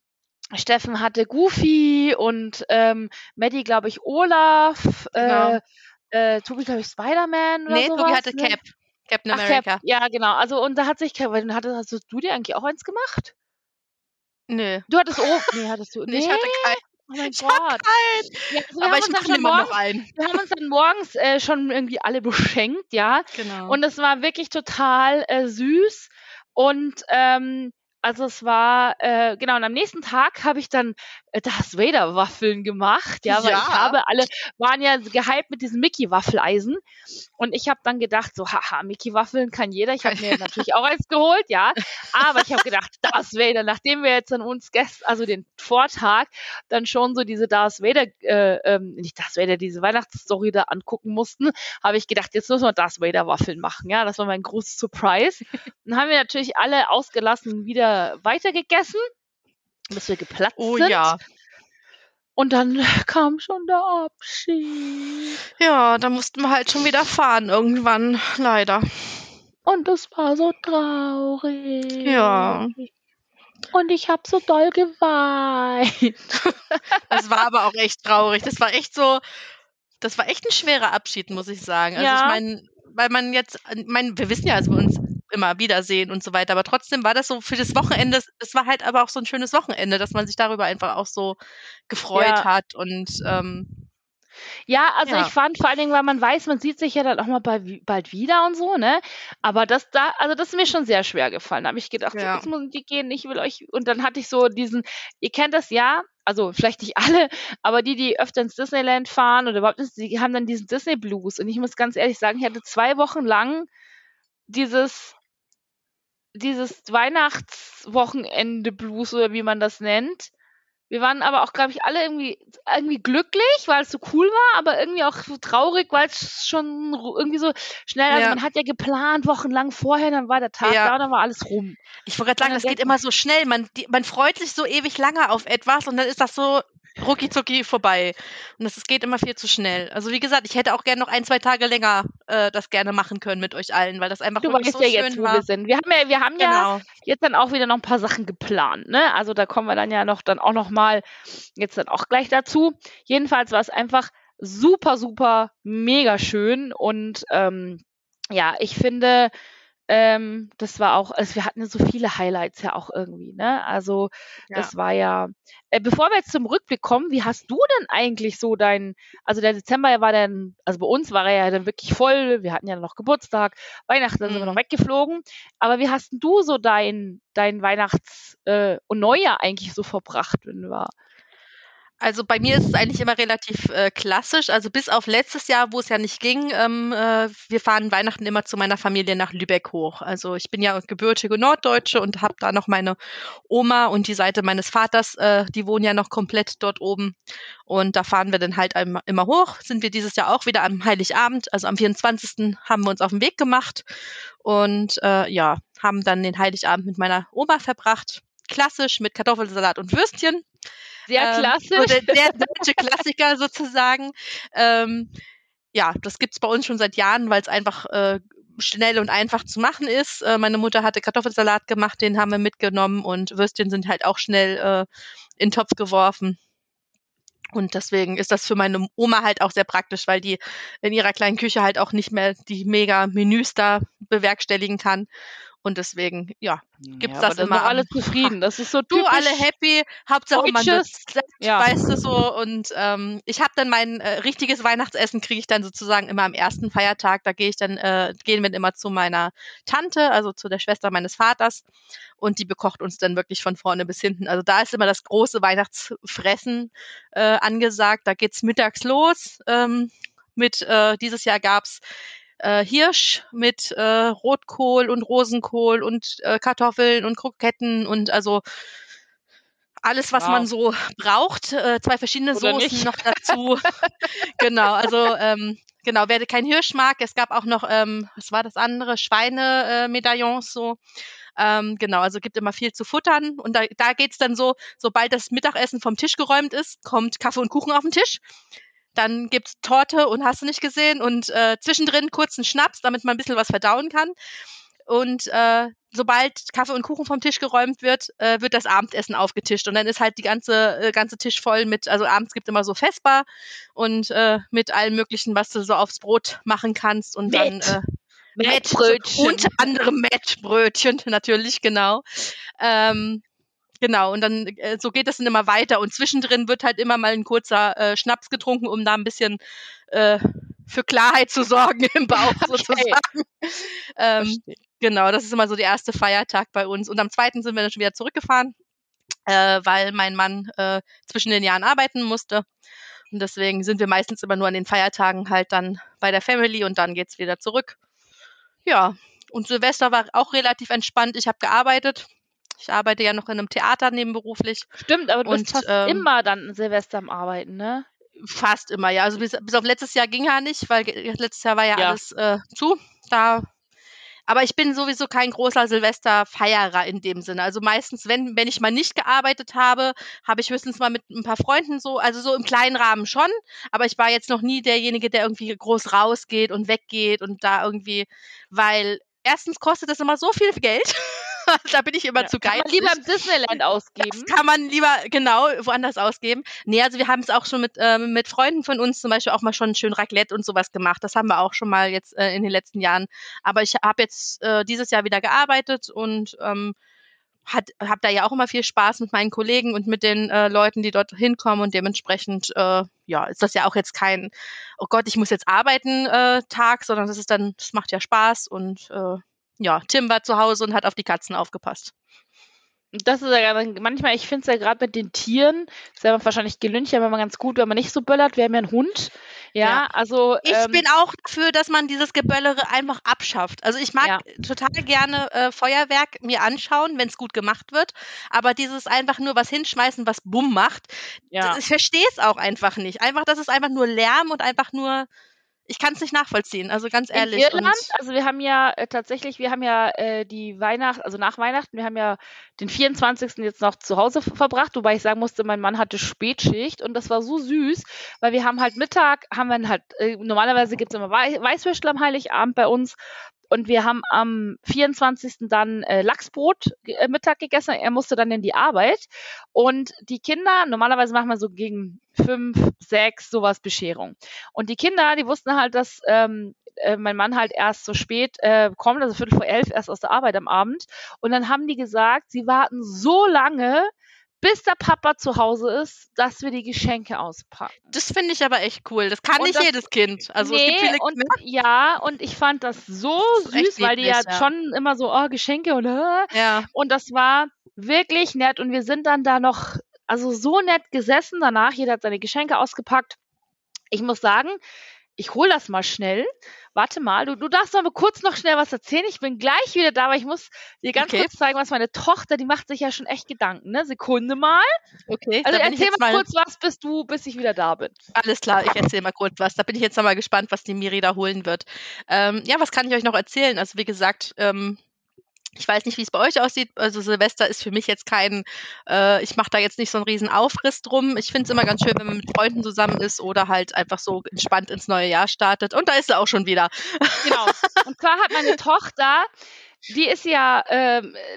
Steffen hatte Goofy und ähm, Maddie, glaube ich, Olaf, Genau. äh, äh, Tobi, glaube ich, Spider-Man oder Nee, sowas. Tobi hatte ne? Cap. Captain Ach, America. Cap, ja, genau. Also, und da hat sich, hatte, hast du dir eigentlich auch eins gemacht? Nö. Du hattest oben, nee, hattest du, Nee, ich hatte keinen. oh mein Ich Gott. Ja, also Aber ich mache immer morgens, noch einen. wir haben uns dann morgens äh, schon irgendwie alle beschenkt, ja. Genau. Und es war wirklich total äh, süß. Und ähm, also es war, äh, genau, und am nächsten Tag habe ich dann äh, Darth Vader Waffeln gemacht, ja, weil ich Ja. habe, alle waren ja gehypt mit diesem Mickey Waffeleisen. Und ich habe dann gedacht, so, haha, Mickey Waffeln kann jeder. Ich habe mir natürlich auch eins geholt, ja. Aber ich habe gedacht, Darth Vader, nachdem wir jetzt an uns gestern, also den Vortag, dann schon so diese Darth Vader, äh, ähm, nicht Darth Vader, diese Weihnachtsstory da angucken mussten, habe ich gedacht, jetzt müssen wir Darth Vader Waffeln machen. Ja, das war mein großes Surprise. Dann haben wir natürlich alle ausgelassen wieder weitergegessen, bis wir geplatzt oh sind. ja. Und dann kam schon der Abschied. Ja, da mussten wir halt schon wieder fahren irgendwann, leider. Und es war so traurig. Ja. Und ich habe so doll geweint. Das war aber auch echt traurig. Das war echt so, das war echt ein schwerer Abschied, muss ich sagen. Also Ja. ich meine, weil man jetzt, ich meine, wir wissen ja, dass wir uns immer wiedersehen und so weiter, aber trotzdem war das so für das Wochenende, es war halt aber auch so ein schönes Wochenende, dass man sich darüber einfach auch so gefreut Ja. hat und ähm, Ja, also Ja. ich fand vor allen Dingen, weil man weiß, man sieht sich ja dann auch mal bald, wi- bald wieder und so, ne? Aber das da, also das ist mir schon sehr schwer gefallen. Da habe ich gedacht, so, Ja. jetzt müssen die gehen, ich will euch. Und dann hatte ich so diesen, ihr kennt das ja, also vielleicht nicht alle, aber die, die öfter ins Disneyland fahren oder überhaupt, die haben dann diesen Disney Blues. Und ich muss ganz ehrlich sagen, ich hatte zwei Wochen lang dieses dieses Weihnachtswochenende Blues oder wie man das nennt. Wir waren aber auch, glaube ich, alle irgendwie, irgendwie glücklich, weil es so cool war, aber irgendwie auch so traurig, weil es schon irgendwie so schnell, also Ja. man hat ja geplant, wochenlang vorher, dann war der Tag Ja. da und dann war alles rum. ich wollte gerade sagen, das geht immer so schnell. Man, die, man freut sich so ewig lange auf etwas und dann ist das so rucki zucki vorbei. Und das, das geht immer viel zu schnell. Also wie gesagt, ich hätte auch gerne noch ein, zwei Tage länger äh, das gerne machen können mit euch allen, weil das einfach Du weißt so ja schön jetzt, wo war. wir sind. Wir haben ja, wir haben ja Genau. jetzt dann auch wieder noch ein paar Sachen geplant, ne? Also da kommen wir dann ja noch dann auch noch mal jetzt dann auch gleich dazu. Jedenfalls war es einfach super super mega schön und ähm, ja, ich finde Ähm, das war auch, also wir hatten ja so viele Highlights ja auch irgendwie, ne? Also Ja. das war ja. Äh, bevor wir jetzt zum Rückblick kommen, wie hast du denn eigentlich so dein, also der Dezember war dann, also bei uns war er ja dann wirklich voll, wir hatten ja noch Geburtstag, Weihnachten, dann sind wir noch Mhm. weggeflogen. Aber wie hast denn du so dein, dein Weihnachts- äh, und Neujahr eigentlich so verbracht, wenn du war? Also bei mir ist es eigentlich immer relativ äh, klassisch. Also bis auf letztes Jahr, wo es ja nicht ging. Ähm, äh, wir fahren Weihnachten immer zu meiner Familie nach Lübeck hoch. Also ich bin ja gebürtige Norddeutsche und habe da noch meine Oma und die Seite meines Vaters, äh, die wohnen ja noch komplett dort oben. Und da fahren wir dann halt immer, hoch. Sind wir dieses Jahr auch wieder am Heiligabend, also am 24. haben wir uns auf den Weg gemacht und äh, ja, haben dann den Heiligabend mit meiner Oma verbracht. Klassisch mit Kartoffelsalat und Würstchen. Sehr Ähm, so klassisch. der, der deutsche Klassiker sozusagen. Ähm, ja, das gibt's bei uns schon seit Jahren, weil es einfach äh, schnell und einfach zu machen ist. Äh, meine Mutter hatte Kartoffelsalat gemacht, den haben wir mitgenommen und Würstchen sind halt auch schnell äh, in den Topf geworfen. Und deswegen ist das für meine Oma halt auch sehr praktisch, weil die in ihrer kleinen Küche halt auch nicht mehr die mega Menüs da bewerkstelligen kann. Und deswegen, ja, gibt's ja, das immer sind alle zufrieden. Das ist so du typisch. alle happy, Hauptsache man satt, Ja. weißt du so. Und ähm, ich habe dann mein äh, richtiges Weihnachtsessen kriege ich dann sozusagen immer am ersten Feiertag. Da gehe ich dann, äh, gehen wir immer zu meiner Tante, also zu der Schwester meines Vaters, und die bekocht uns dann wirklich von vorne bis hinten. Also da ist immer das große Weihnachtsfressen äh, angesagt. Da geht's mittags los. Ähm, mit äh, dieses Jahr gab's äh, Hirsch mit äh, Rotkohl und Rosenkohl und äh, Kartoffeln und Kroketten und also alles, was Wow. man so braucht. Äh, zwei verschiedene Oder Soßen nicht. noch dazu. genau, also ähm, genau, wer kein Hirsch mag, es gab auch noch, ähm, was war das andere, Schweinemedaillons äh, so. Ähm, genau, also gibt immer viel zu futtern. Und da, da geht's dann so, sobald das Mittagessen vom Tisch geräumt ist, kommt Kaffee und Kuchen auf den Tisch. Dann gibt's Torte und hast du nicht gesehen und äh, zwischendrin kurzen Schnaps, damit man ein bisschen was verdauen kann. Und äh, sobald Kaffee und Kuchen vom Tisch geräumt wird, äh, wird das Abendessen aufgetischt. Und dann ist halt die ganze, äh, ganze Tisch voll mit, also abends gibt immer so Vesper und äh, mit allem möglichen, was du so aufs Brot machen kannst. Und dann Met. äh, Mettbrötchen. Unter anderem Mettbrötchen, natürlich, genau. Ähm, genau, und dann äh, so geht es dann immer weiter. Und zwischendrin wird halt immer mal ein kurzer äh, Schnaps getrunken, um da ein bisschen äh, für Klarheit zu sorgen im Bauch sozusagen. Ähm, genau, das ist immer so der erste Feiertag bei uns. Und am zweiten sind wir dann schon wieder zurückgefahren, äh, weil mein Mann äh, zwischen den Jahren arbeiten musste. Und deswegen sind wir meistens immer nur an den Feiertagen halt dann bei der Family und dann geht's wieder zurück. Ja, und Silvester war auch relativ entspannt. Ich habe gearbeitet. Ich arbeite ja noch in einem Theater nebenberuflich. Stimmt, aber du bist Und, fast ähm, immer dann Silvester am Arbeiten, ne? Fast immer, ja. Also bis, bis auf letztes Jahr ging ja nicht, weil letztes Jahr war ja, Ja. alles äh, zu. Da. Aber ich bin sowieso kein großer Silvesterfeierer in dem Sinne. Also meistens, wenn, wenn ich mal nicht gearbeitet habe, habe ich höchstens mal mit ein paar Freunden so, also so im kleinen Rahmen schon. Aber ich war jetzt noch nie derjenige, der irgendwie groß rausgeht und weggeht und da irgendwie, weil erstens kostet das immer so viel Geld. da bin ich immer Ja. zu Kann man lieber im Disneyland ausgeben. Das kann man lieber genau woanders ausgeben. Nee, also wir haben es auch schon mit, ähm, mit Freunden von uns zum Beispiel auch mal schon schön Raclette und sowas gemacht. Das haben wir auch schon mal jetzt äh, in den letzten Jahren. Aber ich habe jetzt äh, dieses Jahr wieder gearbeitet und ähm, habe da ja auch immer viel Spaß mit meinen Kollegen und mit den äh, Leuten, die dort hinkommen und dementsprechend äh, ja ist das ja auch jetzt kein oh Gott ich muss jetzt arbeiten äh, Tag, sondern das ist dann das macht ja Spaß und äh, ja Tim war zu Hause und hat auf die Katzen aufgepasst. Das ist ja manchmal, ich finde es ja gerade mit den Tieren, ist ja wahrscheinlich gelüncht, aber immer ganz gut, wenn man nicht so böllert. Wir haben ja einen Hund. Ja, Ja. also. Ich ähm, bin auch dafür, dass man dieses Geböllere einfach abschafft. Also ich mag Ja. total gerne äh, Feuerwerk mir anschauen, wenn es gut gemacht wird. Aber dieses einfach nur was hinschmeißen, was Bumm macht, ja. das, ich verstehe es auch einfach nicht. Einfach, das ist einfach nur Lärm und einfach nur, ich kann es nicht nachvollziehen. Also ganz ehrlich. In Irland, also wir haben ja äh, tatsächlich, wir haben ja äh, die Weihnacht, also nach Weihnachten, wir haben ja den 24. jetzt noch zu Hause verbracht, wobei ich sagen musste, mein Mann hatte Spätschicht und das war so süß, weil wir haben halt Mittag, haben wir halt, äh, normalerweise gibt es immer Wei Weißwürstel am Heiligabend bei uns und wir haben am 24. dann äh, Lachsbrot äh, Mittag gegessen. Er musste dann in die Arbeit und die Kinder, normalerweise machen wir so gegen fünf, sechs, sowas Bescherung. Und die Kinder, die wussten halt, dass ähm, äh, mein Mann halt erst so spät äh, kommt, also Viertel vor elf erst aus der Arbeit am Abend. Und dann haben die gesagt, sie warten so lange, bis der Papa zu Hause ist, dass wir die Geschenke auspacken. Das finde ich aber echt cool. Das kann Und nicht das- jedes Kind. Also es nee, gibt viele und, Kinder. ja, und ich fand das so Das süß, weil die ja, ja. schon immer so, oh, Geschenke und äh, Ja, und das war wirklich nett. Und wir sind dann da noch, also so nett gesessen danach. Jeder hat seine Geschenke ausgepackt. Ich muss sagen, ich hole das mal schnell. Warte mal, du, du darfst aber kurz noch schnell was erzählen. Ich bin gleich wieder da, aber ich muss dir ganz Okay. kurz zeigen, was meine Tochter, die macht sich ja schon echt Gedanken, ne? Sekunde mal. okay. Also erzähl mal mal, kurz was, bis du, bis ich wieder da bin. alles klar, ich erzähle mal kurz was. Da bin ich jetzt noch mal gespannt, was die Miri da holen wird. Ähm, ja, was kann ich euch noch erzählen? Also wie gesagt, ähm, ich weiß nicht, wie es bei euch aussieht. Also Silvester ist für mich jetzt kein, äh, ich mache da jetzt nicht so einen riesen Aufriss drum. Ich finde es immer ganz schön, wenn man mit Freunden zusammen ist oder halt einfach so entspannt ins neue Jahr startet. Und da ist sie auch schon wieder. Genau. Und zwar hat meine Tochter, die ist ja,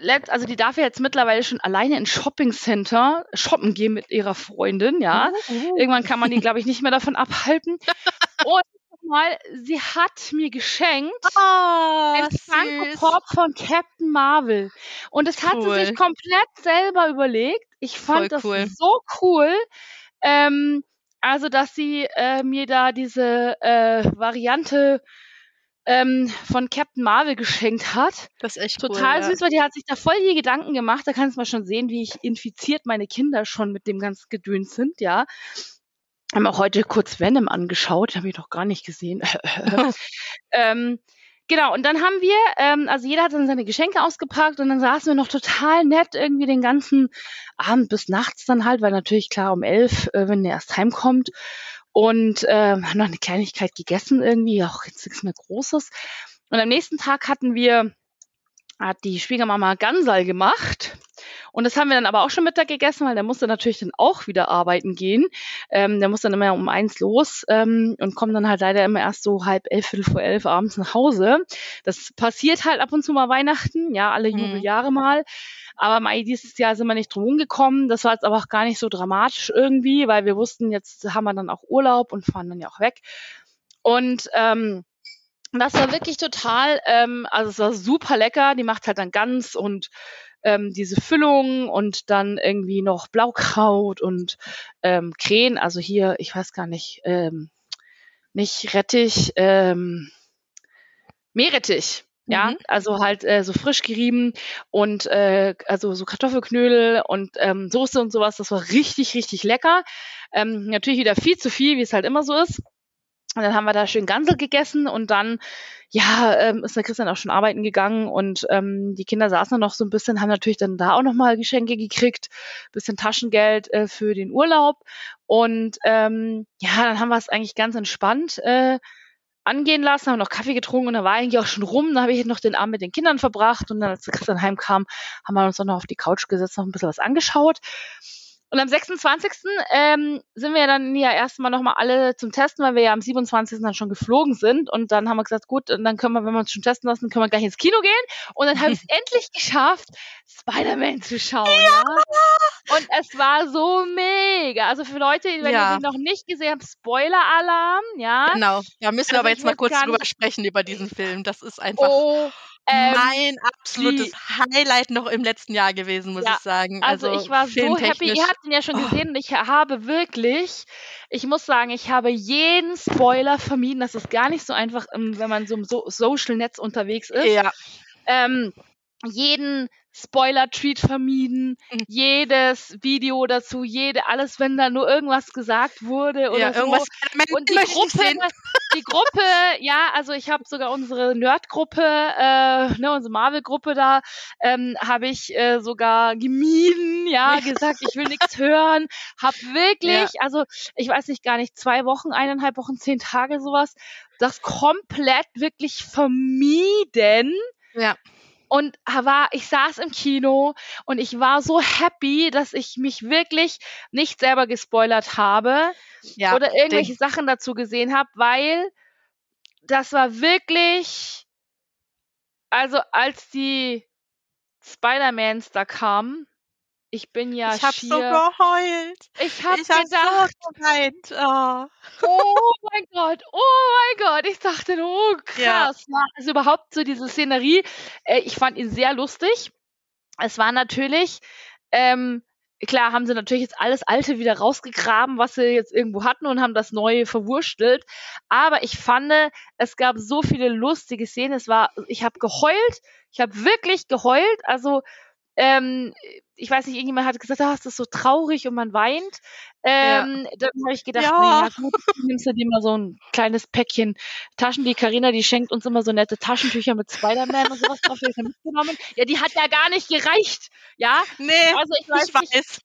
let- also die darf ja jetzt mittlerweile schon alleine in Shoppingcenter shoppen gehen mit ihrer Freundin, ja. Irgendwann kann man die, glaube ich, nicht mehr davon abhalten. Und mal, sie hat mir geschenkt Oh, ein süß. Funko Pop von Captain Marvel. Und das hat sie Cool. sich komplett selber überlegt. Ich fand Voll das cool. so cool. Ähm, also, dass sie äh, mir da diese äh, Variante ähm, von Captain Marvel geschenkt hat. Das ist echt Total cool, ja. süß, weil die hat sich da voll die Gedanken gemacht. Da kannst du mal schon sehen, wie ich infiziert meine Kinder schon mit dem ganzen Gedöns sind, ja. Haben auch heute kurz Venom angeschaut, habe ich noch gar nicht gesehen. ähm, genau, und dann haben wir, ähm, also jeder hat dann seine Geschenke ausgepackt und dann saßen wir noch total nett irgendwie den ganzen Abend bis nachts dann halt, weil natürlich klar um elf, äh, wenn der erst heimkommt. Und ähm, haben noch eine Kleinigkeit gegessen irgendwie, auch jetzt nichts mehr Großes. Und am nächsten Tag hatten wir, hat die Schwiegermama Gansal gemacht. Und das haben wir dann aber auch schon Mittag gegessen, weil der musste natürlich dann auch wieder arbeiten gehen. Ähm, der muss dann immer um eins los ähm, und kommt dann halt leider immer erst so halb elf, viertel vor elf abends nach Hause. Das passiert halt ab und zu mal Weihnachten, ja, alle Mhm. Jubeljahre mal. Aber Mai, dieses Jahr sind wir nicht drum gekommen. Das war jetzt aber auch gar nicht so dramatisch irgendwie, weil wir wussten, jetzt haben wir dann auch Urlaub und fahren dann ja auch weg. Und ähm, das war wirklich total, ähm, also es war super lecker. Die macht halt dann Gans und ähm, diese Füllung und dann irgendwie noch Blaukraut und ähm, Krähen. Also hier, ich weiß gar nicht, ähm, nicht Rettich, ähm, Meerrettich. Ja, Mhm. also halt äh, so frisch gerieben und äh, also so Kartoffelknödel und ähm, Soße und sowas. Das war richtig, richtig lecker. Ähm, natürlich wieder viel zu viel, wie es halt immer so ist. Und dann haben wir da schön Gansel gegessen und dann, ja, ähm, ist der Christian auch schon arbeiten gegangen und ähm, die Kinder saßen noch so ein bisschen, haben natürlich dann da auch nochmal Geschenke gekriegt, bisschen Taschengeld äh, für den Urlaub. Und ähm, ja, dann haben wir es eigentlich ganz entspannt äh, angehen lassen, haben noch Kaffee getrunken und dann war eigentlich auch schon rum. Dann habe ich noch den Abend mit den Kindern verbracht und dann, als der Christian heimkam, haben wir uns dann noch auf die Couch gesetzt, noch ein bisschen was angeschaut. Und am 26. Ähm, sind wir dann ja erstmal nochmal alle zum Testen, weil wir ja am 27. dann schon geflogen sind. Und dann haben wir gesagt, gut, und dann können wir, wenn wir uns schon testen lassen, können wir gleich ins Kino gehen. Und dann habe ich es endlich geschafft, Spider-Man zu schauen. Ja. Und es war so mega. Also für Leute, wenn Ja. ihr den noch nicht gesehen habt, Spoiler-Alarm, ja. Genau. Da müssen wir Also aber jetzt mal kurz drüber sprechen über diesen Film. Das ist einfach Oh, ähm, mein absolutes die- Highlight noch im letzten Jahr gewesen, muss Ja, ich sagen. Also, ich war so happy. Ihr habt ihn ja schon Oh. gesehen und ich habe wirklich, ich muss sagen, ich habe jeden Spoiler vermieden. Das ist gar nicht so einfach, ähm, wenn man so im so Social-Netz unterwegs ist. Ja, Ähm, jeden Spoiler-Tweet vermieden, Mhm. jedes Video dazu, jede, alles, wenn da nur irgendwas gesagt wurde oder ja so. irgendwas Und die Gruppe, die Gruppe, ja, also ich habe sogar unsere Nerd-Gruppe, äh, ne, unsere Marvel-Gruppe da, ähm, habe ich äh, sogar gemieden, ja, gesagt, ich will nichts hören, hab wirklich, also ich weiß nicht gar nicht, zwei Wochen, eineinhalb Wochen, zehn Tage sowas, das komplett wirklich vermieden. Ja, und war, ich saß im Kino und ich war so happy, dass ich mich wirklich nicht selber gespoilert habe ja. oder irgendwelche den- Sachen dazu gesehen habe, weil das war wirklich, also als die Spider-Mans da kamen, ich bin ja ich habe so geheult. Ich habe habe gedacht, so geweint. Oh. oh mein Gott, oh mein Gott. Ich dachte, oh krass. Ja, also überhaupt so diese Szenerie. Äh, ich fand ihn sehr lustig. Es war natürlich, ähm, klar haben sie natürlich jetzt alles Alte wieder rausgegraben, was sie jetzt irgendwo hatten und haben das Neue verwurstelt. Aber ich fand, es gab so viele lustige Szenen. Es war, ich habe geheult. Ich habe wirklich geheult. Also ähm, ich weiß nicht, irgendjemand hat gesagt, ah, es ist so traurig und man weint. Ähm, Dann habe ich gedacht, Ja. naja, gut, nimmst du dir mal so ein kleines Päckchen Taschen. Die Karina, die schenkt uns immer so nette Taschentücher mit Spider-Man und sowas drauf. Mitgenommen. Ja, die hat ja gar nicht gereicht. Ja, Nee, also ich weiß ich nicht, weiß.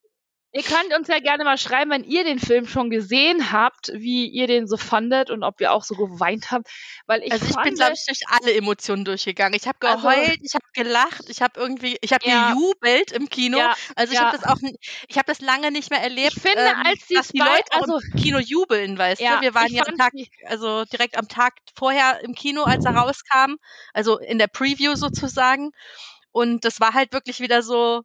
Ihr könnt uns ja gerne mal schreiben, wenn ihr den Film schon gesehen habt, wie ihr den so fandet und ob ihr auch so geweint habt. Weil ich also ich bin, glaube ich, durch alle Emotionen durchgegangen. Ich habe Also- geheult, ich habe gelacht, ich habe irgendwie, ich habe Ja. gejubelt im Kino. ja, Also ich ja. habe das auch, ich habe das lange nicht mehr erlebt, Ich finde, ähm, als die dass die Leute auch also- im Kino jubeln, weißt Ja, du. Wir waren ja am Tag, also direkt am Tag vorher im Kino, als er rauskam, also in der Preview sozusagen. Und das war halt wirklich wieder so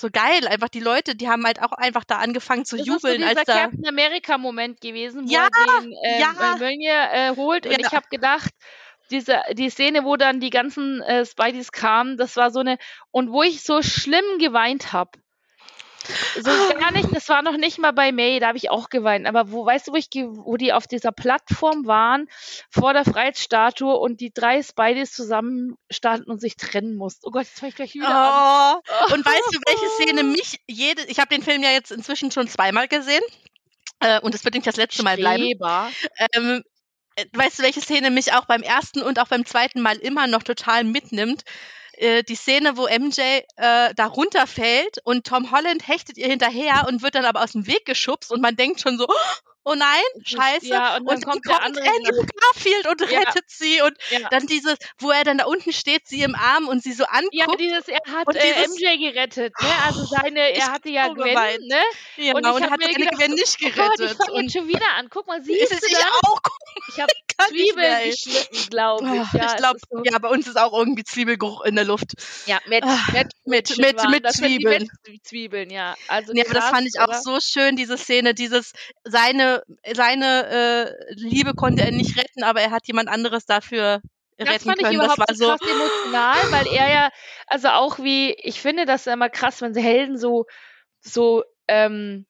so geil. Einfach die Leute, die haben halt auch einfach da angefangen zu Das ist so jubeln, dieser als da. Captain America Moment gewesen, wo Ja, er den ähm, ja. äh, äh, holt und Ja. ich habe gedacht, diese die Szene, wo dann die ganzen äh, Spideys kamen, das war so eine und wo ich so schlimm geweint habe. So gar nicht, das war noch nicht mal bei May, da habe ich auch geweint, aber wo weißt du, wo ich wo die auf dieser Plattform waren vor der Freiheitsstatue und die drei Spideys zusammen standen und sich trennen mussten. Oh Gott, jetzt fange ich gleich wieder an. Oh. Und weißt du, welche Szene mich jede, ich habe den Film ja jetzt inzwischen schon zweimal gesehen. Äh, und es wird nicht das letzte Mal bleiben. Ähm, äh, weißt du, welche Szene mich auch beim ersten und auch beim zweiten Mal immer noch total mitnimmt? Äh, die Szene, wo MJ äh, da runterfällt und Tom Holland hechtet ihr hinterher und wird dann aber aus dem Weg geschubst und man denkt schon so, oh nein, scheiße. Ja, und dann kommt der andere Andrew Garfield und Ja. rettet sie und Ja. dann dieses, wo er dann da unten steht, sie im Arm und sie so anguckt. Ja, dieses, er hat Und äh, dieses- MJ gerettet, ne? Also seine, er hatte ja so Gwen, geweint. ne? Ja, und und, hat seine gedacht, Gwen nicht Oh Gott, ich gerettet. fange und jetzt schon wieder an. Guck mal, ist es du ich auch? Ich habe Zwiebeln geschnitten, glaube ich. Oh, Ja, ich glaube, ist so. ja, bei uns ist auch irgendwie Zwiebelgeruch in der Luft. Ja, mit, Ah, mit, mit- mit- mit Zwiebeln. Zwiebeln, ja. Also Nee, aber das fand ich auch so schön, diese Szene, dieses, seine, seine äh, Liebe konnte er nicht retten, aber er hat jemand anderes dafür Das retten fand ich können. Das überhaupt war so krass emotional, weil er ja, also auch wie, ich finde das immer krass, wenn Helden so, so, ähm,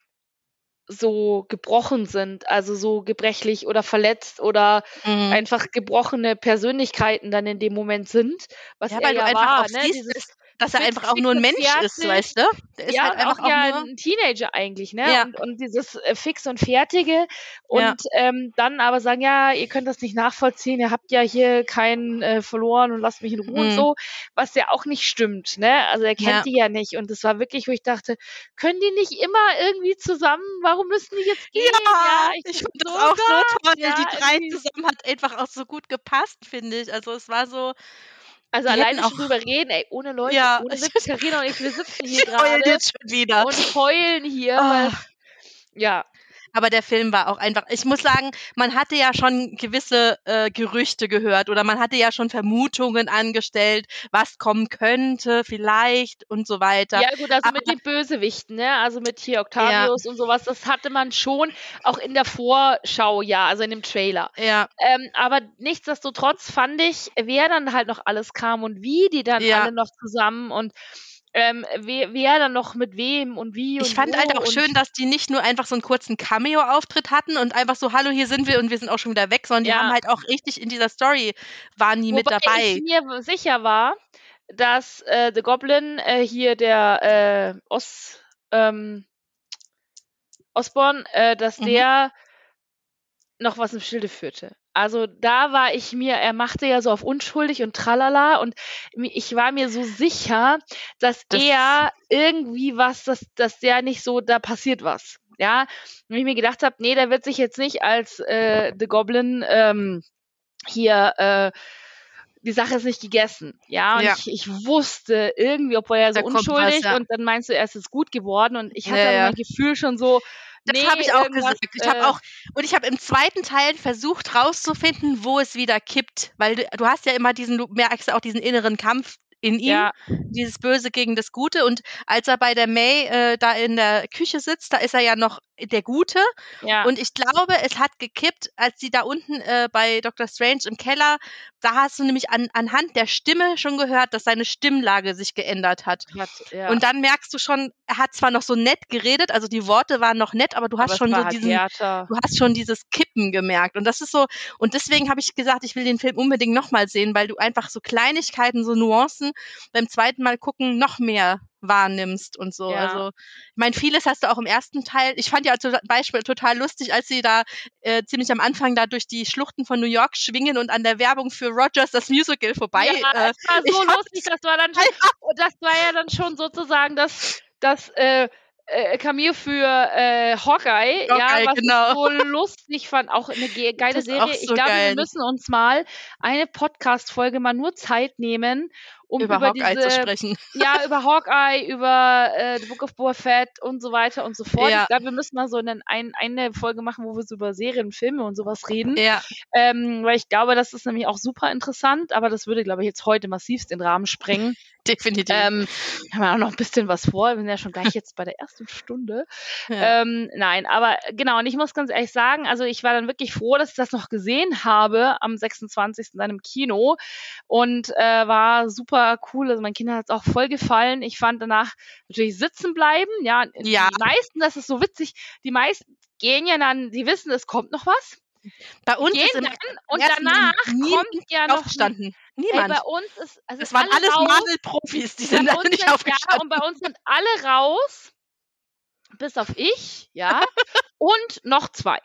so gebrochen sind, also so gebrechlich oder verletzt oder mhm. einfach gebrochene Persönlichkeiten dann in dem Moment sind, was ja, er weil du ja einfach war, auch ne? Dieses, dass er einfach auch nur ein Mensch und ist, weißt du? Der ist ja, halt und einfach auch auch ja nur, ein Teenager eigentlich, ne? Ja. Und, und dieses äh, Fix und Fertige und Ja. ähm, dann aber sagen, ja, ihr könnt das nicht nachvollziehen, ihr habt ja hier keinen äh, verloren und lasst mich in Ruhe und Mhm. so, was ja auch nicht stimmt, ne? Also er kennt Ja. die ja nicht und das war wirklich, wo ich dachte, können die nicht immer irgendwie zusammen, warum müssen die jetzt gehen? Ja, ich ich fand das so auch so toll. die drei zusammen hat einfach auch so gut gepasst, finde ich. Also es war so, Also hätten schon auch- drüber reden, ey, ohne Leute, Ja. ohne Witz, Carina und ich, wir sitzen hier gerade und heulen hier, Ah. weil, ja, Aber der Film war auch einfach, ich muss sagen, man hatte ja schon gewisse äh, Gerüchte gehört oder man hatte ja schon Vermutungen angestellt, was kommen könnte, vielleicht und so weiter. Ja, gut, also mit Aber- den Bösewichten, ne? Also mit hier Octavius und sowas, das hatte man schon auch in der Vorschau, ja, also in dem Trailer. Ja, Ähm, aber nichtsdestotrotz fand ich, wer dann halt noch alles kam und wie die dann Ja. alle noch zusammen und ähm, wer, wer dann noch mit wem und wie und ich fand wo halt auch schön, dass die nicht nur einfach so einen kurzen Cameo-Auftritt hatten und einfach so, hallo, hier sind wir und wir sind auch schon wieder weg, sondern die Ja. haben halt auch richtig in dieser Story, waren die mit Wobei dabei. ich mir sicher war, dass äh, The Goblin äh, hier der äh, Os, ähm, Osborn, äh, dass Mhm. der noch was im Schilde führte. Also da war ich mir, er machte ja so auf unschuldig und tralala und ich war mir so sicher, dass Das- er irgendwie was, dass, dass der nicht so, da passiert was. Ja, und ich mir gedacht habe, nee, der wird sich jetzt nicht als äh, The Goblin ähm, hier äh, die Sache ist nicht gegessen. Ja, und Ja. Ich, ich wusste irgendwie, obwohl er so Da kommt was, unschuldig ja. und dann meinst du, er ist es gut geworden und ich hatte Ja, ja. mein Gefühl schon so, Das nee, habe ich auch gesagt. Ich habe äh, auch und ich habe im zweiten Teil versucht rauszufinden, wo es wieder kippt, weil du, du hast ja immer diesen, du merkst ja auch diesen inneren Kampf in ihm, Ja. dieses Böse gegen das Gute. Und als er bei der May äh, da in der Küche sitzt, da ist er ja noch der Gute. Ja. Und ich glaube, es hat gekippt, als sie da unten äh, bei Dr. Strange im Keller, da hast du nämlich an, anhand der Stimme schon gehört, dass seine Stimmlage sich geändert hat. hat, ja. Und dann merkst du schon, er hat zwar noch so nett geredet, also die Worte waren noch nett, aber du hast Aber schon so diesen, härter. du hast schon dieses Kippen gemerkt. Und das ist so, und deswegen habe ich gesagt, ich will den Film unbedingt nochmal sehen, weil du einfach so Kleinigkeiten, so Nuancen beim zweiten Mal gucken noch mehr wahrnimmst und so. Ja. Also, ich meine, vieles hast du auch im ersten Teil. Ich fand ja zum Beispiel total lustig, als sie da äh, ziemlich am Anfang da durch die Schluchten von New York schwingen und an der Werbung für Rogers das Musical vorbei. ja, äh, es war ich so lustig, das war dann schon, das war ja dann schon sozusagen das, das äh, äh, für äh, Hawkeye, ja, Hawkeye, was genau. ich so lustig fand, auch eine ge geile Das Serie. ich so glaube, geil. wir müssen uns mal eine Podcast-Folge mal nur Zeit nehmen, um über, über, Hawkeye diese, zu sprechen. ja, über Hawkeye, über äh, The Book of Boba Fett und so weiter und so fort. Ja. Ich glaube, wir müssen mal so einen, ein, eine Folge machen, wo wir so über Serien, Filme und sowas reden. Ja, Ähm, weil ich glaube, das ist nämlich auch super interessant, aber das würde, glaube ich, jetzt heute massivst den Rahmen sprengen. definitiv. ähm, haben wir auch noch ein bisschen was vor. Wir sind ja schon gleich jetzt bei der ersten Stunde. ja. Ähm, nein, aber genau, und ich muss ganz ehrlich sagen, also ich war dann wirklich froh, dass ich das noch gesehen habe am 26. dann im Kino und äh, war super cool. Also meinen Kindern hat es auch voll gefallen. Ich fand danach natürlich sitzen bleiben. Ja, Ja. die meisten, das ist so witzig, die meisten gehen ja dann, die wissen, es kommt noch was, Bei uns gehen ist im dann und danach kommt ja noch aufgestanden. Ey, Niemand. bei uns ist also Es waren alle alles raus, Marvel-Profis, die sind uns nicht sind, ja, aufgestanden. und bei uns sind alle raus, bis auf ich, ja, und noch zwei.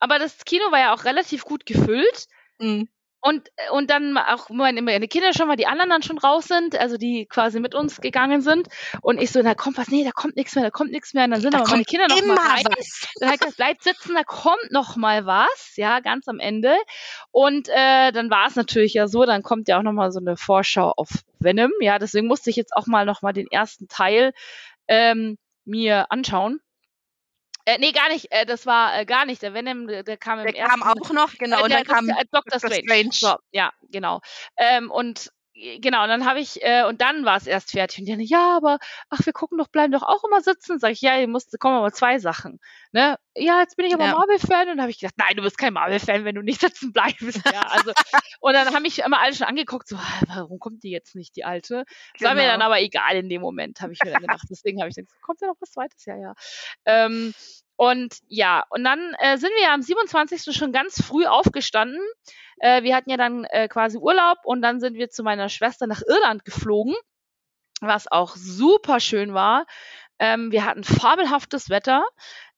Aber das Kino war ja auch relativ gut gefüllt. Mhm. Und, und dann auch meine, Kinder schon mal, die anderen dann schon raus sind, also die quasi mit uns gegangen sind. Und ich so, da kommt was, nee, da kommt nichts mehr, da kommt nichts mehr. Und dann sind Da aber meine Kinder noch mal rein. was. Dann gesagt, bleibt sitzen, da kommt noch mal was, ja, ganz am Ende. Und äh, dann war es natürlich ja so, dann kommt ja auch noch mal so eine Vorschau auf Venom, ja, deswegen musste ich jetzt auch mal noch mal den ersten Teil ähm, mir anschauen. Äh, nee, gar nicht, äh, das war äh, gar nicht, der Venom, der, der kam im Der ersten kam auch noch, genau. äh, Und der dann kam Dr. Dr. Strange. Strange. So, ja, genau. Ähm, und äh, genau, und dann habe ich, äh, und dann war es erst fertig. Und die haben, ja, aber, ach, wir gucken doch, bleiben doch auch immer sitzen. Sag ich, ja, ihr musst, kommen aber zwei Sachen. Ne? Ja, jetzt bin ich aber Ja. Marvel-Fan. Und dann habe ich gedacht, nein, du bist kein Marvel-Fan, wenn du nicht sitzen bleibst. Ja, also, und dann haben mich immer alle schon angeguckt, so, "Ah, warum kommt die jetzt nicht, die alte? Das war mir dann Genau. aber egal in dem Moment, habe ich mir dann gedacht. Deswegen habe ich gedacht, kommt ja noch was zweites? Ja, ja. Ähm, und ja, und dann äh, sind wir am 27. schon ganz früh aufgestanden. Äh, wir hatten ja dann äh, quasi Urlaub und dann sind wir zu meiner Schwester nach Irland geflogen, was auch super schön war. Ähm, wir hatten fabelhaftes Wetter.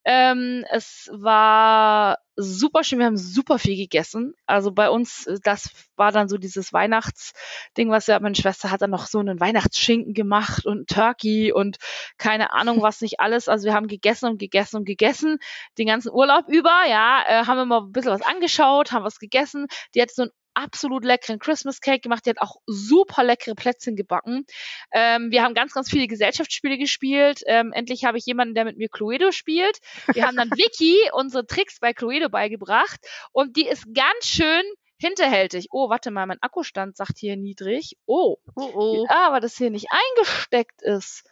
Ähm, es war super schön, wir haben super viel gegessen. Also bei uns, äh, das war dann so dieses Weihnachtsding, was ja, meine Schwester hat dann noch so einen Weihnachtsschinken gemacht und Turkey und keine Ahnung was nicht alles. Also wir haben gegessen und gegessen und gegessen, den ganzen Urlaub über, ja, äh, haben immer ein bisschen was angeschaut, haben was gegessen. Die hat so einen absolut leckeren Christmas Cake gemacht, die hat auch super leckere Plätzchen gebacken. Ähm, wir haben ganz, ganz viele Gesellschaftsspiele gespielt. Ähm, endlich habe ich jemanden, der mit mir Cluedo spielt. Wir haben dann Vicky unsere Tricks bei Cluedo beigebracht und die ist ganz schön hinterhältig. Oh, warte mal, mein Akkustand sagt hier niedrig. Oh, Oh, oh. ja, aber das hier nicht eingesteckt ist.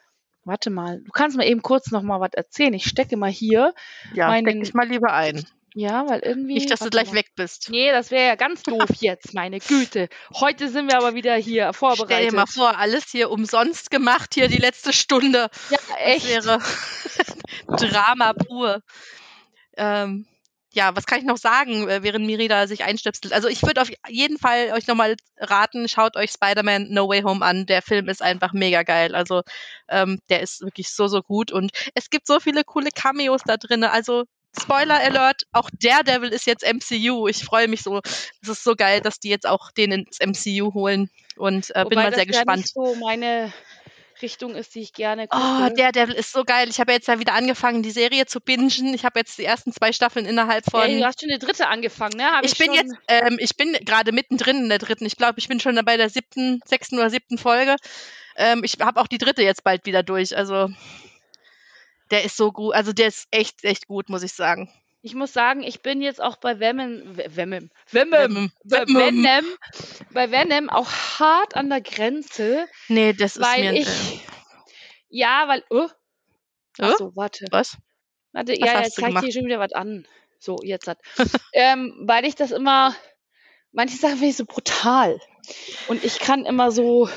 Warte mal, du kannst mir eben kurz noch mal was erzählen. Ich stecke mal hier. Ja, meinen- steck dich mal lieber ein. Ja, weil irgendwie. Nicht, dass du gleich mal. weg bist. Nee, das wäre ja ganz doof jetzt, meine Güte. Heute sind wir aber wieder hier Stell vorbereitet. dir mal vor, alles hier umsonst gemacht, hier die letzte Stunde. ja, Das echt. wäre Drama pur. Ähm, ja, was kann ich noch sagen, äh, während Mirida sich einstöpselt? Also ich würde auf jeden Fall euch nochmal raten, schaut euch Spider-Man No Way Home an. Der Film ist einfach mega geil. Also ähm, der ist wirklich so, so gut. Und es gibt so viele coole Cameos da drin. Also Spoiler Alert, auch Daredevil ist jetzt MCU. Ich freue mich so. Es ist so geil, dass die jetzt auch den ins MCU holen. Und äh, bin Wobei mal sehr das ja gespannt. nicht so meine Richtung ist, die ich gerne gucke. Oh, Daredevil ist so geil. Ich habe jetzt ja wieder angefangen, die Serie zu bingen. Ich habe jetzt die ersten zwei Staffeln innerhalb von. Ey, du hast schon eine dritte angefangen, ne? Hab ich, bin jetzt, ähm, ich bin gerade mittendrin in der dritten. Ich glaube, ich bin schon bei der siebten, sechsten oder siebten Folge. Ähm, ich habe auch die dritte jetzt bald wieder durch. Also der ist so gut. Also der ist echt, echt gut, muss ich sagen. ich muss sagen, ich bin jetzt auch bei Venom, Venom, Venom. Venom, bei Venom, auch hart an der Grenze, Nee, das ist weil mir. ich, äh, ja, weil, oh, Äh? ach so, warte, was? warte, Was ja, jetzt zeigt gemacht? hier schon wieder was an. So, jetzt hat, ähm, weil ich das immer, manche Sachen finde ich so brutal und ich kann immer so,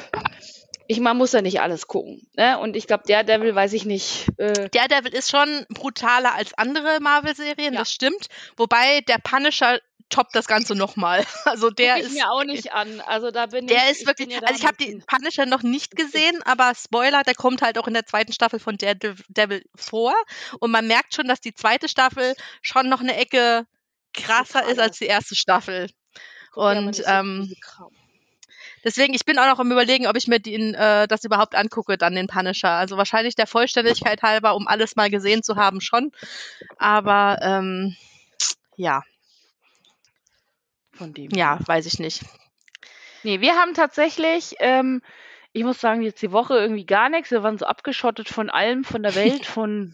ich, man muss ja nicht alles gucken, ne? Und ich glaube, der Devil, weiß ich nicht, äh, Daredevil ist schon brutaler als andere Marvel-Serien, Ja. das stimmt. Wobei der Punisher toppt das Ganze nochmal. Also der guck ich ist. mir auch nicht an. Also da bin Der ich, ist ich wirklich, ja da also ich habe den Punisher noch nicht gesehen, aber Spoiler, der kommt halt auch in der zweiten Staffel von Daredevil vor und man merkt schon, dass die zweite Staffel schon noch eine Ecke krasser ist als die erste Staffel. guck ja und, ähm, Kram. Deswegen, ich bin auch noch am überlegen, ob ich mir den, äh, das überhaupt angucke, dann den Punisher. Also wahrscheinlich der Vollständigkeit halber, um alles mal gesehen zu haben, schon. Aber ähm, ja, Von dem. ja, weiß ich nicht. Nee, wir haben tatsächlich, ähm, ich muss sagen, jetzt die Woche irgendwie gar nichts. Wir waren so abgeschottet von allem, von der Welt, von,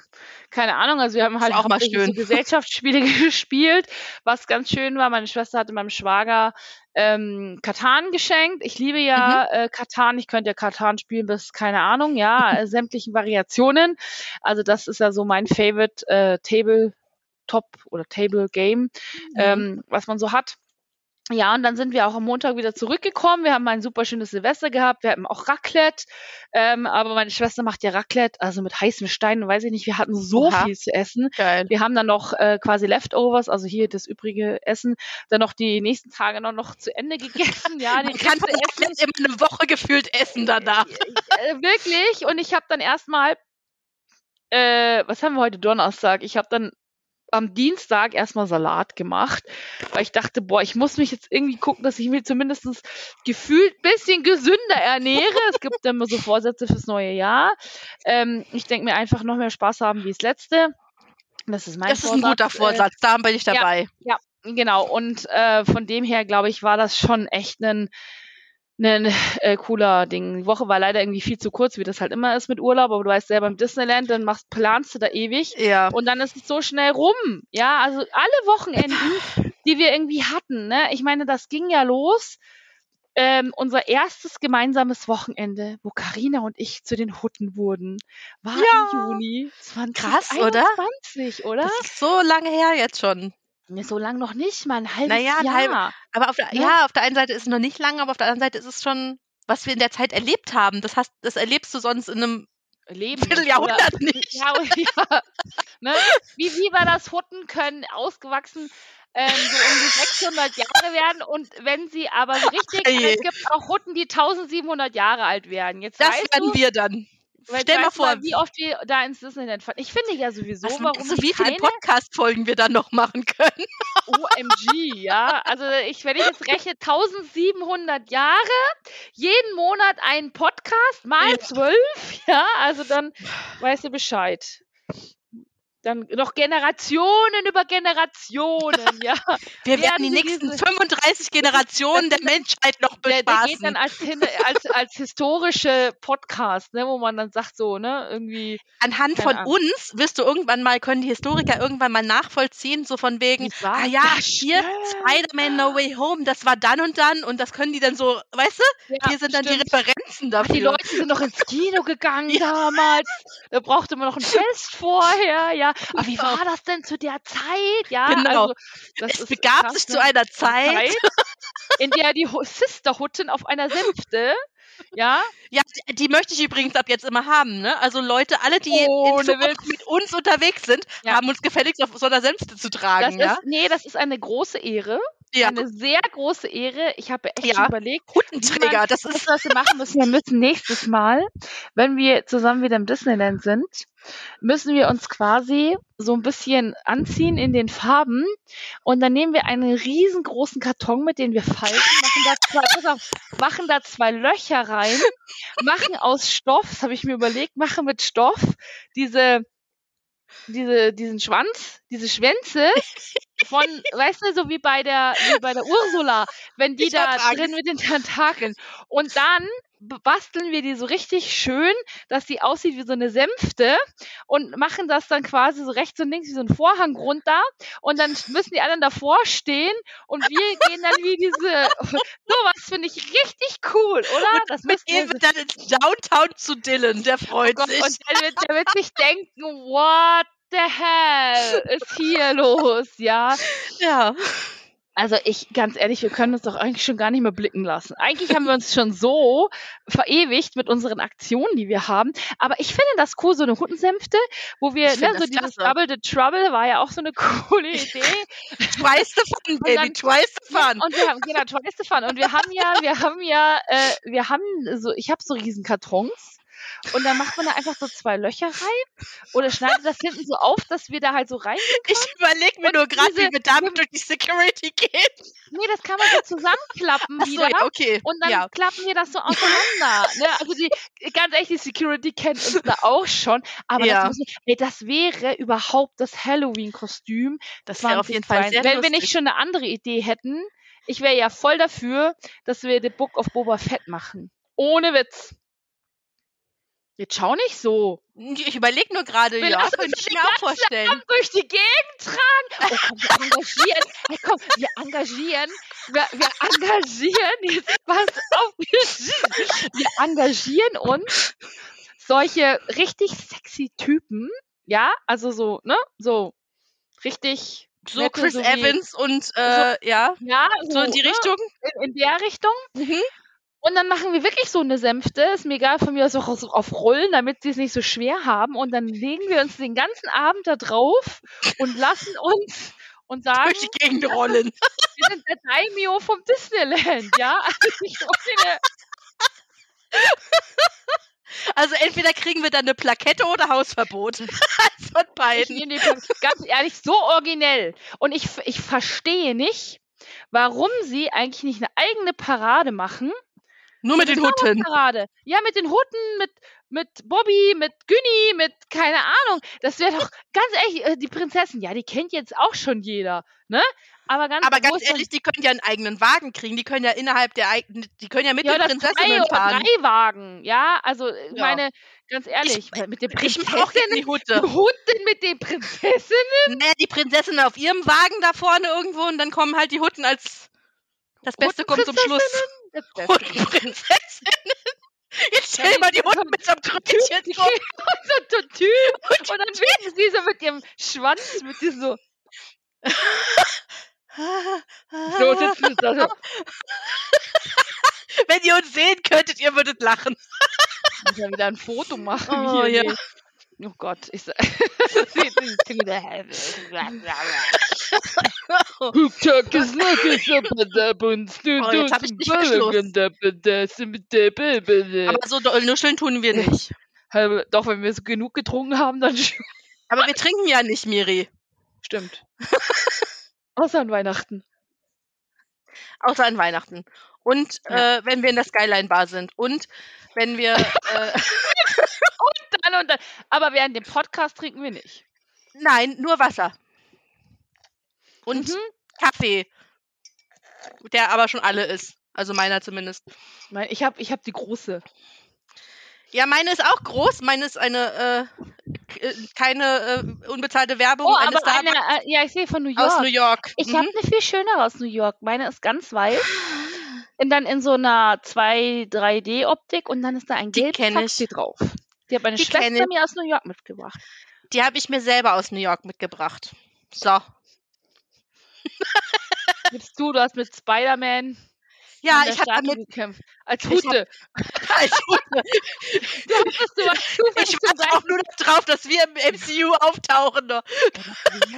keine Ahnung, also wir haben halt auch mal so. Gesellschaftsspiele gespielt, was ganz schön war. Meine Schwester hatte meinem Schwager ähm, Katan geschenkt. Ich liebe ja Mhm. äh, Katan. Ich könnte ja Katan spielen bis, keine Ahnung, ja, äh, sämtlichen Variationen. Also das ist ja so mein Favorite äh, Tabletop oder Table Game, Mhm. ähm, was man so hat. Ja, und dann sind wir auch am Montag wieder zurückgekommen. Wir haben ein super schönes Silvester gehabt. Wir hatten auch Raclette. Ähm, aber meine Schwester macht ja Raclette, also mit heißen Steinen, weiß ich nicht. Wir hatten so Oha. viel zu essen. Geil. Wir haben dann noch äh, quasi Leftovers, also hier das übrige Essen, dann noch die nächsten Tage noch, noch zu Ende gegessen. Ja, die kann ganze Raclette immer eine Woche gefühlt essen danach. äh, wirklich. Und ich habe dann erstmal, äh, was haben wir heute Donnerstag? Ich habe dann am Dienstag erstmal Salat gemacht, weil ich dachte, boah, ich muss mich jetzt irgendwie gucken, dass ich mich zumindest gefühlt ein bisschen gesünder ernähre. es gibt immer so Vorsätze fürs neue Jahr. Ähm, ich denke mir einfach noch mehr Spaß haben wie das letzte. Das ist mein Das ist ein guter Äh, Vorsatz, da bin ich ja. dabei. Genau, und äh, von dem her, glaube ich, war das schon echt ein, ein äh, cooler Ding. Die Woche war leider irgendwie viel zu kurz, wie das halt immer ist mit Urlaub, aber du weißt selber im Disneyland, dann machst, planst du da ewig Ja. und dann ist es so schnell rum. Ja, also alle Wochenenden, die wir irgendwie hatten, ne? Ich meine, das ging ja los. Ähm, unser erstes gemeinsames Wochenende, wo Karina und ich zu den Hutten wurden, war Ja. im Juni Krass, oder? 2021, oder? Das ist so lange her jetzt schon. Nee, so lang noch nicht, mal ein halbes Naja, Jahr. halbe- Aber auf der, Ne? ja, auf der einen Seite ist es noch nicht lange, aber auf der anderen Seite ist es schon, was wir in der Zeit erlebt haben. Das hast, das erlebst du sonst in einem Leben. Vierteljahrhundert oder- nicht. Ja, und- ja. Ne? Wie, wie war das Hutten können ausgewachsen ähm, so um die 600 Jahre werden und wenn sie aber so richtig, es gibt auch Hutten, die 1700 Jahre alt werden. Jetzt Das werden du, wir dann. Stell mal weißt du vor, wie oft wir da ins Disneyland fahren. Ich finde ja sowieso, was, warum so die wie viele Podcast-Folgen wir dann noch machen können. OMG, ja. Also ich, wenn ich jetzt rechne, 1700 Jahre, jeden Monat ein Podcast, mal Ja. zwölf, ja, also dann weißt du Bescheid. Dann noch Generationen über Generationen, ja. Wir werden Werden die nächsten diese- 35 Generationen der Menschheit noch Der, der geht bespaßen. dann als, als, als historische Podcast, ne, wo man dann sagt so, ne, irgendwie, Anhand von Ahnung. uns wirst du irgendwann mal, können die Historiker irgendwann mal nachvollziehen, so von wegen, ah ja, hier. Spider-Man No Way Home, das war dann und dann und das können die dann so, weißt du, Ja, hier sind dann stimmt. die Referenzen dafür. Die Leute sind noch ins Kino gegangen Ja. damals. Da brauchte man noch ein Fest vorher, ja. Aber wie war das denn zu der Zeit? Ja, Genau. also das es ist begab krass, sich ne? zu einer Zeit, in der die Sisterhutten auf einer Sänfte, ja, ja, die, die möchte ich übrigens ab jetzt immer haben, ne? Also Leute, alle, die Zukunft mit uns unterwegs sind, Ja. haben uns gefälligst auf so einer Sänfte zu das tragen, ja? ist, nee, das ist eine große Ehre. Ja, Eine sehr große Ehre. Ich habe echt Ja. überlegt, Huttenträger, das ist was wir machen müssen? Wir müssen nächstes Mal, wenn wir zusammen wieder im Disneyland sind, müssen wir uns quasi so ein bisschen anziehen in den Farben und dann nehmen wir einen riesengroßen Karton, mit dem wir falten, machen da zwei, auf, machen da zwei Löcher rein, machen aus Stoff, das habe ich mir überlegt, machen mit Stoff diese diese, diesen Schwanz, diese Schwänze von, weißt du, so wie bei der, wie bei der Ursula, wenn die Ich da drin mit den Tentakeln. Und dann basteln wir die so richtig schön, dass die aussieht wie so eine Sänfte und machen das dann quasi so rechts und links wie so ein Vorhang runter und dann müssen die anderen davor stehen und wir gehen dann wie diese, sowas finde ich richtig cool, oder? Das Mit wir ihm wird dann ins Downtown zu Dylan, der Oh freut Gott, sich. und der wird, der wird sich denken, what the hell ist hier los, ja? Ja. Also ich, ganz ehrlich, wir können uns doch eigentlich schon gar nicht mehr blicken lassen. Eigentlich haben wir uns schon so verewigt mit unseren Aktionen, die wir haben. Aber ich finde das cool, so eine Huttensänfte, wo wir, ne, so dieses klasse. Double the Trouble war ja auch so eine coole Idee. Twice the fun, Baby, dann- twice the fun. Und wir haben, genau, twice the fun. Und wir haben ja, wir haben ja, äh, wir haben so, ich habe so riesen Kartons. Und dann macht man da einfach so zwei Löcher rein oder schneidet das hinten so auf, dass wir da halt so rein. Ich überlege mir Und nur gerade, wie wir damit durch die Security gehen. Nee, das kann man so zusammenklappen Achso, wieder. ja, okay. Und dann ja. klappen wir das so auseinander. ne? Also die, ganz ehrlich, die Security kennt uns da auch schon. Aber Ja. das, müssen, ey, das wäre überhaupt das Halloween-Kostüm. Das wäre auf jeden Fall sehr Wenn wir nicht lustig. schon eine andere Idee hätten, ich wäre ja voll dafür, dass wir The Book of Boba Fett machen. Ohne Witz. Jetzt schau nicht so. Ich überlege nur gerade, ja, lassen könnte ich mir auch vorstellen. Durch die Gegend tragen. Oh komm, wir engagieren. Hey, komm, wir engagieren. Wir, wir engagieren. Jetzt pass auf. Wir engagieren uns solche richtig sexy Typen. Ja, also so, ne? So richtig. So nette, Chris so wie- Evans und äh, ja, Ja, so in die ne? Richtung. In, in der Richtung. Mhm. Und dann machen wir wirklich so eine Sänfte. Ist mir egal, von mir aus auch auf Rollen, damit sie es nicht so schwer haben. Und dann legen wir uns den ganzen Abend da drauf und lassen uns und sagen, Durch die Gegend rollen. wir sind der Daimyo vom Disneyland, ja? Also Also entweder kriegen wir dann eine Plakette oder Hausverbot. Eins von beiden. ganz ehrlich, so originell. Und ich, ich verstehe nicht, warum sie eigentlich nicht eine eigene Parade machen. Nur mit den Hutten. Ja, mit den Hutten, mit, mit Bobby, mit Günni, mit keine Ahnung. Das wäre doch, ganz ehrlich, äh, die Prinzessin, ja, die kennt jetzt auch schon jeder, ne? Aber ganz, Aber ganz ehrlich, die können ja einen eigenen Wagen kriegen. Die können ja innerhalb der eigenen, die können ja mit ja, den Prinzessinnen oder fahren. drei Wagen, ja, also äh, Ja. meine, ganz ehrlich, mit den Ich mach auch Prinzessinnen, gerne die Hutte. Hutten mit den Prinzessinnen, Naja, die Prinzessin auf ihrem Wagen da vorne irgendwo und dann kommen halt die Hutten als das Beste kommt zum Schluss. Das Beste. Huttenprinzessinnen. Jetzt stell dir mal die Hutten mit so einem Krönchen vor. kriegen so ein Typ und dann winken sie so mit ihrem Schwanz, mit diesem so, so sitzen sie da so. Wenn ihr uns sehen könntet, ihr würdet lachen. Ich muss ja wieder ein Foto machen. Oh, hier, ja. oh Gott, ich Tag ist ist aber da uns du Oh, jetzt hab ich verschluckt. Aber so doll nuscheln tun wir nicht. Doch, wenn wir so genug getrunken haben, dann schon. Aber wir trinken ja nicht, Miri. stimmt. Außer an Weihnachten. Außer an Weihnachten. Und äh, wenn wir in der Skyline Bar sind. Und wenn wir. Äh, Dann und dann. Aber während dem Podcast trinken wir nicht. nein, nur Wasser. Und Mhm. Kaffee. Der aber schon alle ist. Also meiner zumindest. Ich habe ich hab die große. Ja, meine ist auch groß. Meine ist eine, äh, äh, keine äh, unbezahlte Werbung. Oh, aber eine, äh, ja, ich sehe von New York. aus New York. Ich Mhm. habe eine viel schönere aus New York. Meine ist ganz weiß. Und dann in so einer 2 3D-Optik und dann ist da ein gelbes Taxi drauf. Die hat meine Die Schwester mir aus New York mitgebracht. Die habe ich mir selber aus New York mitgebracht. So. Gibst du, du hast mit Spider-Man Ja, ich habe damit. gekämpft. Als Ich hab- Hute. Du hattest du als ich warte auch nur drauf, dass wir im MCU auftauchen. Das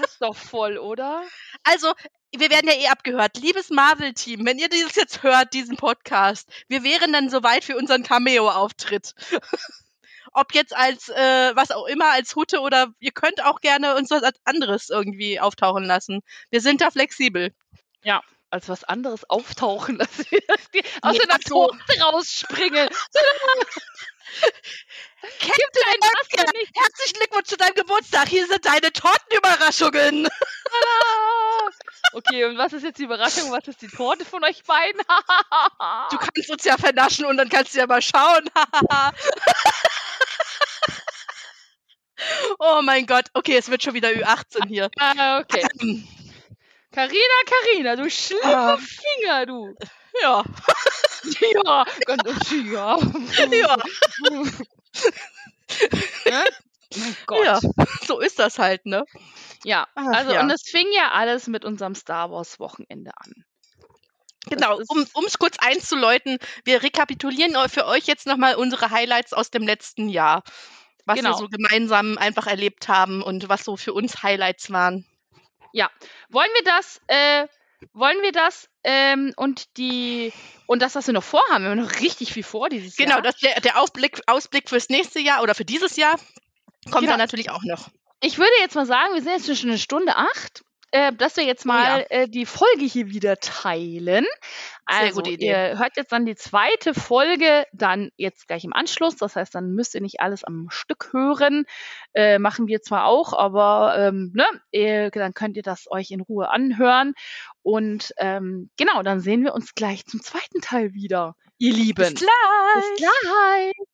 ist doch voll, oder? Also, wir werden ja eh abgehört. Liebes Marvel-Team, wenn ihr dieses jetzt hört, diesen Podcast, wir wären dann soweit für unseren Cameo-Auftritt. Ob jetzt als, äh, was auch immer, als Hutte oder ihr könnt auch gerne uns was anderes irgendwie auftauchen lassen. Wir sind da flexibel. Als was anderes auftauchen lassen. Die aus Nee, einer ach so. Tote rausspringen. Captain America, herzlichen Glückwunsch zu deinem Geburtstag. Hier sind deine Tortenüberraschungen. Okay, und was ist jetzt die Überraschung? Was ist die Torte von euch beiden? Du kannst uns ja vernaschen und dann kannst du ja mal schauen. oh mein Gott. Okay, es wird schon wieder Ü18 hier. Ah, okay. Carina, Carina, du schlimme Ah. Finger, du. Ja. Ja, ganz ja. Ja. Ne? Mein Gott. Ja, so ist das halt, ne? Ja, Ach, also ja. und es fing ja alles mit unserem Star Wars Wochenende an. Genau, um es kurz einzuläuten, wir rekapitulieren für euch jetzt nochmal unsere Highlights aus dem letzten Jahr. Was Genau. wir so gemeinsam einfach erlebt haben und was so für uns Highlights waren. Wollen wir das, äh, wollen wir das ähm, und die und das, was wir noch vorhaben, wir haben noch richtig viel vor dieses Genau, Jahr. das, der, der Ausblick, Ausblick fürs nächste Jahr oder für dieses Jahr kommt Genau. dann natürlich auch noch. Ich würde jetzt mal sagen, wir sind jetzt schon eine Stunde acht, äh, dass wir jetzt Oh ja. mal äh, die Folge hier wieder teilen. Sehr Also, gute Idee. ihr hört jetzt dann die zweite Folge dann jetzt gleich im Anschluss. Das heißt, dann müsst ihr nicht alles am Stück hören. Äh, machen wir zwar auch, aber ähm, ne, ihr, dann könnt ihr das euch in Ruhe anhören. Und ähm, genau, dann sehen wir uns gleich zum zweiten Teil wieder, ihr Lieben. Bis gleich. Bis gleich.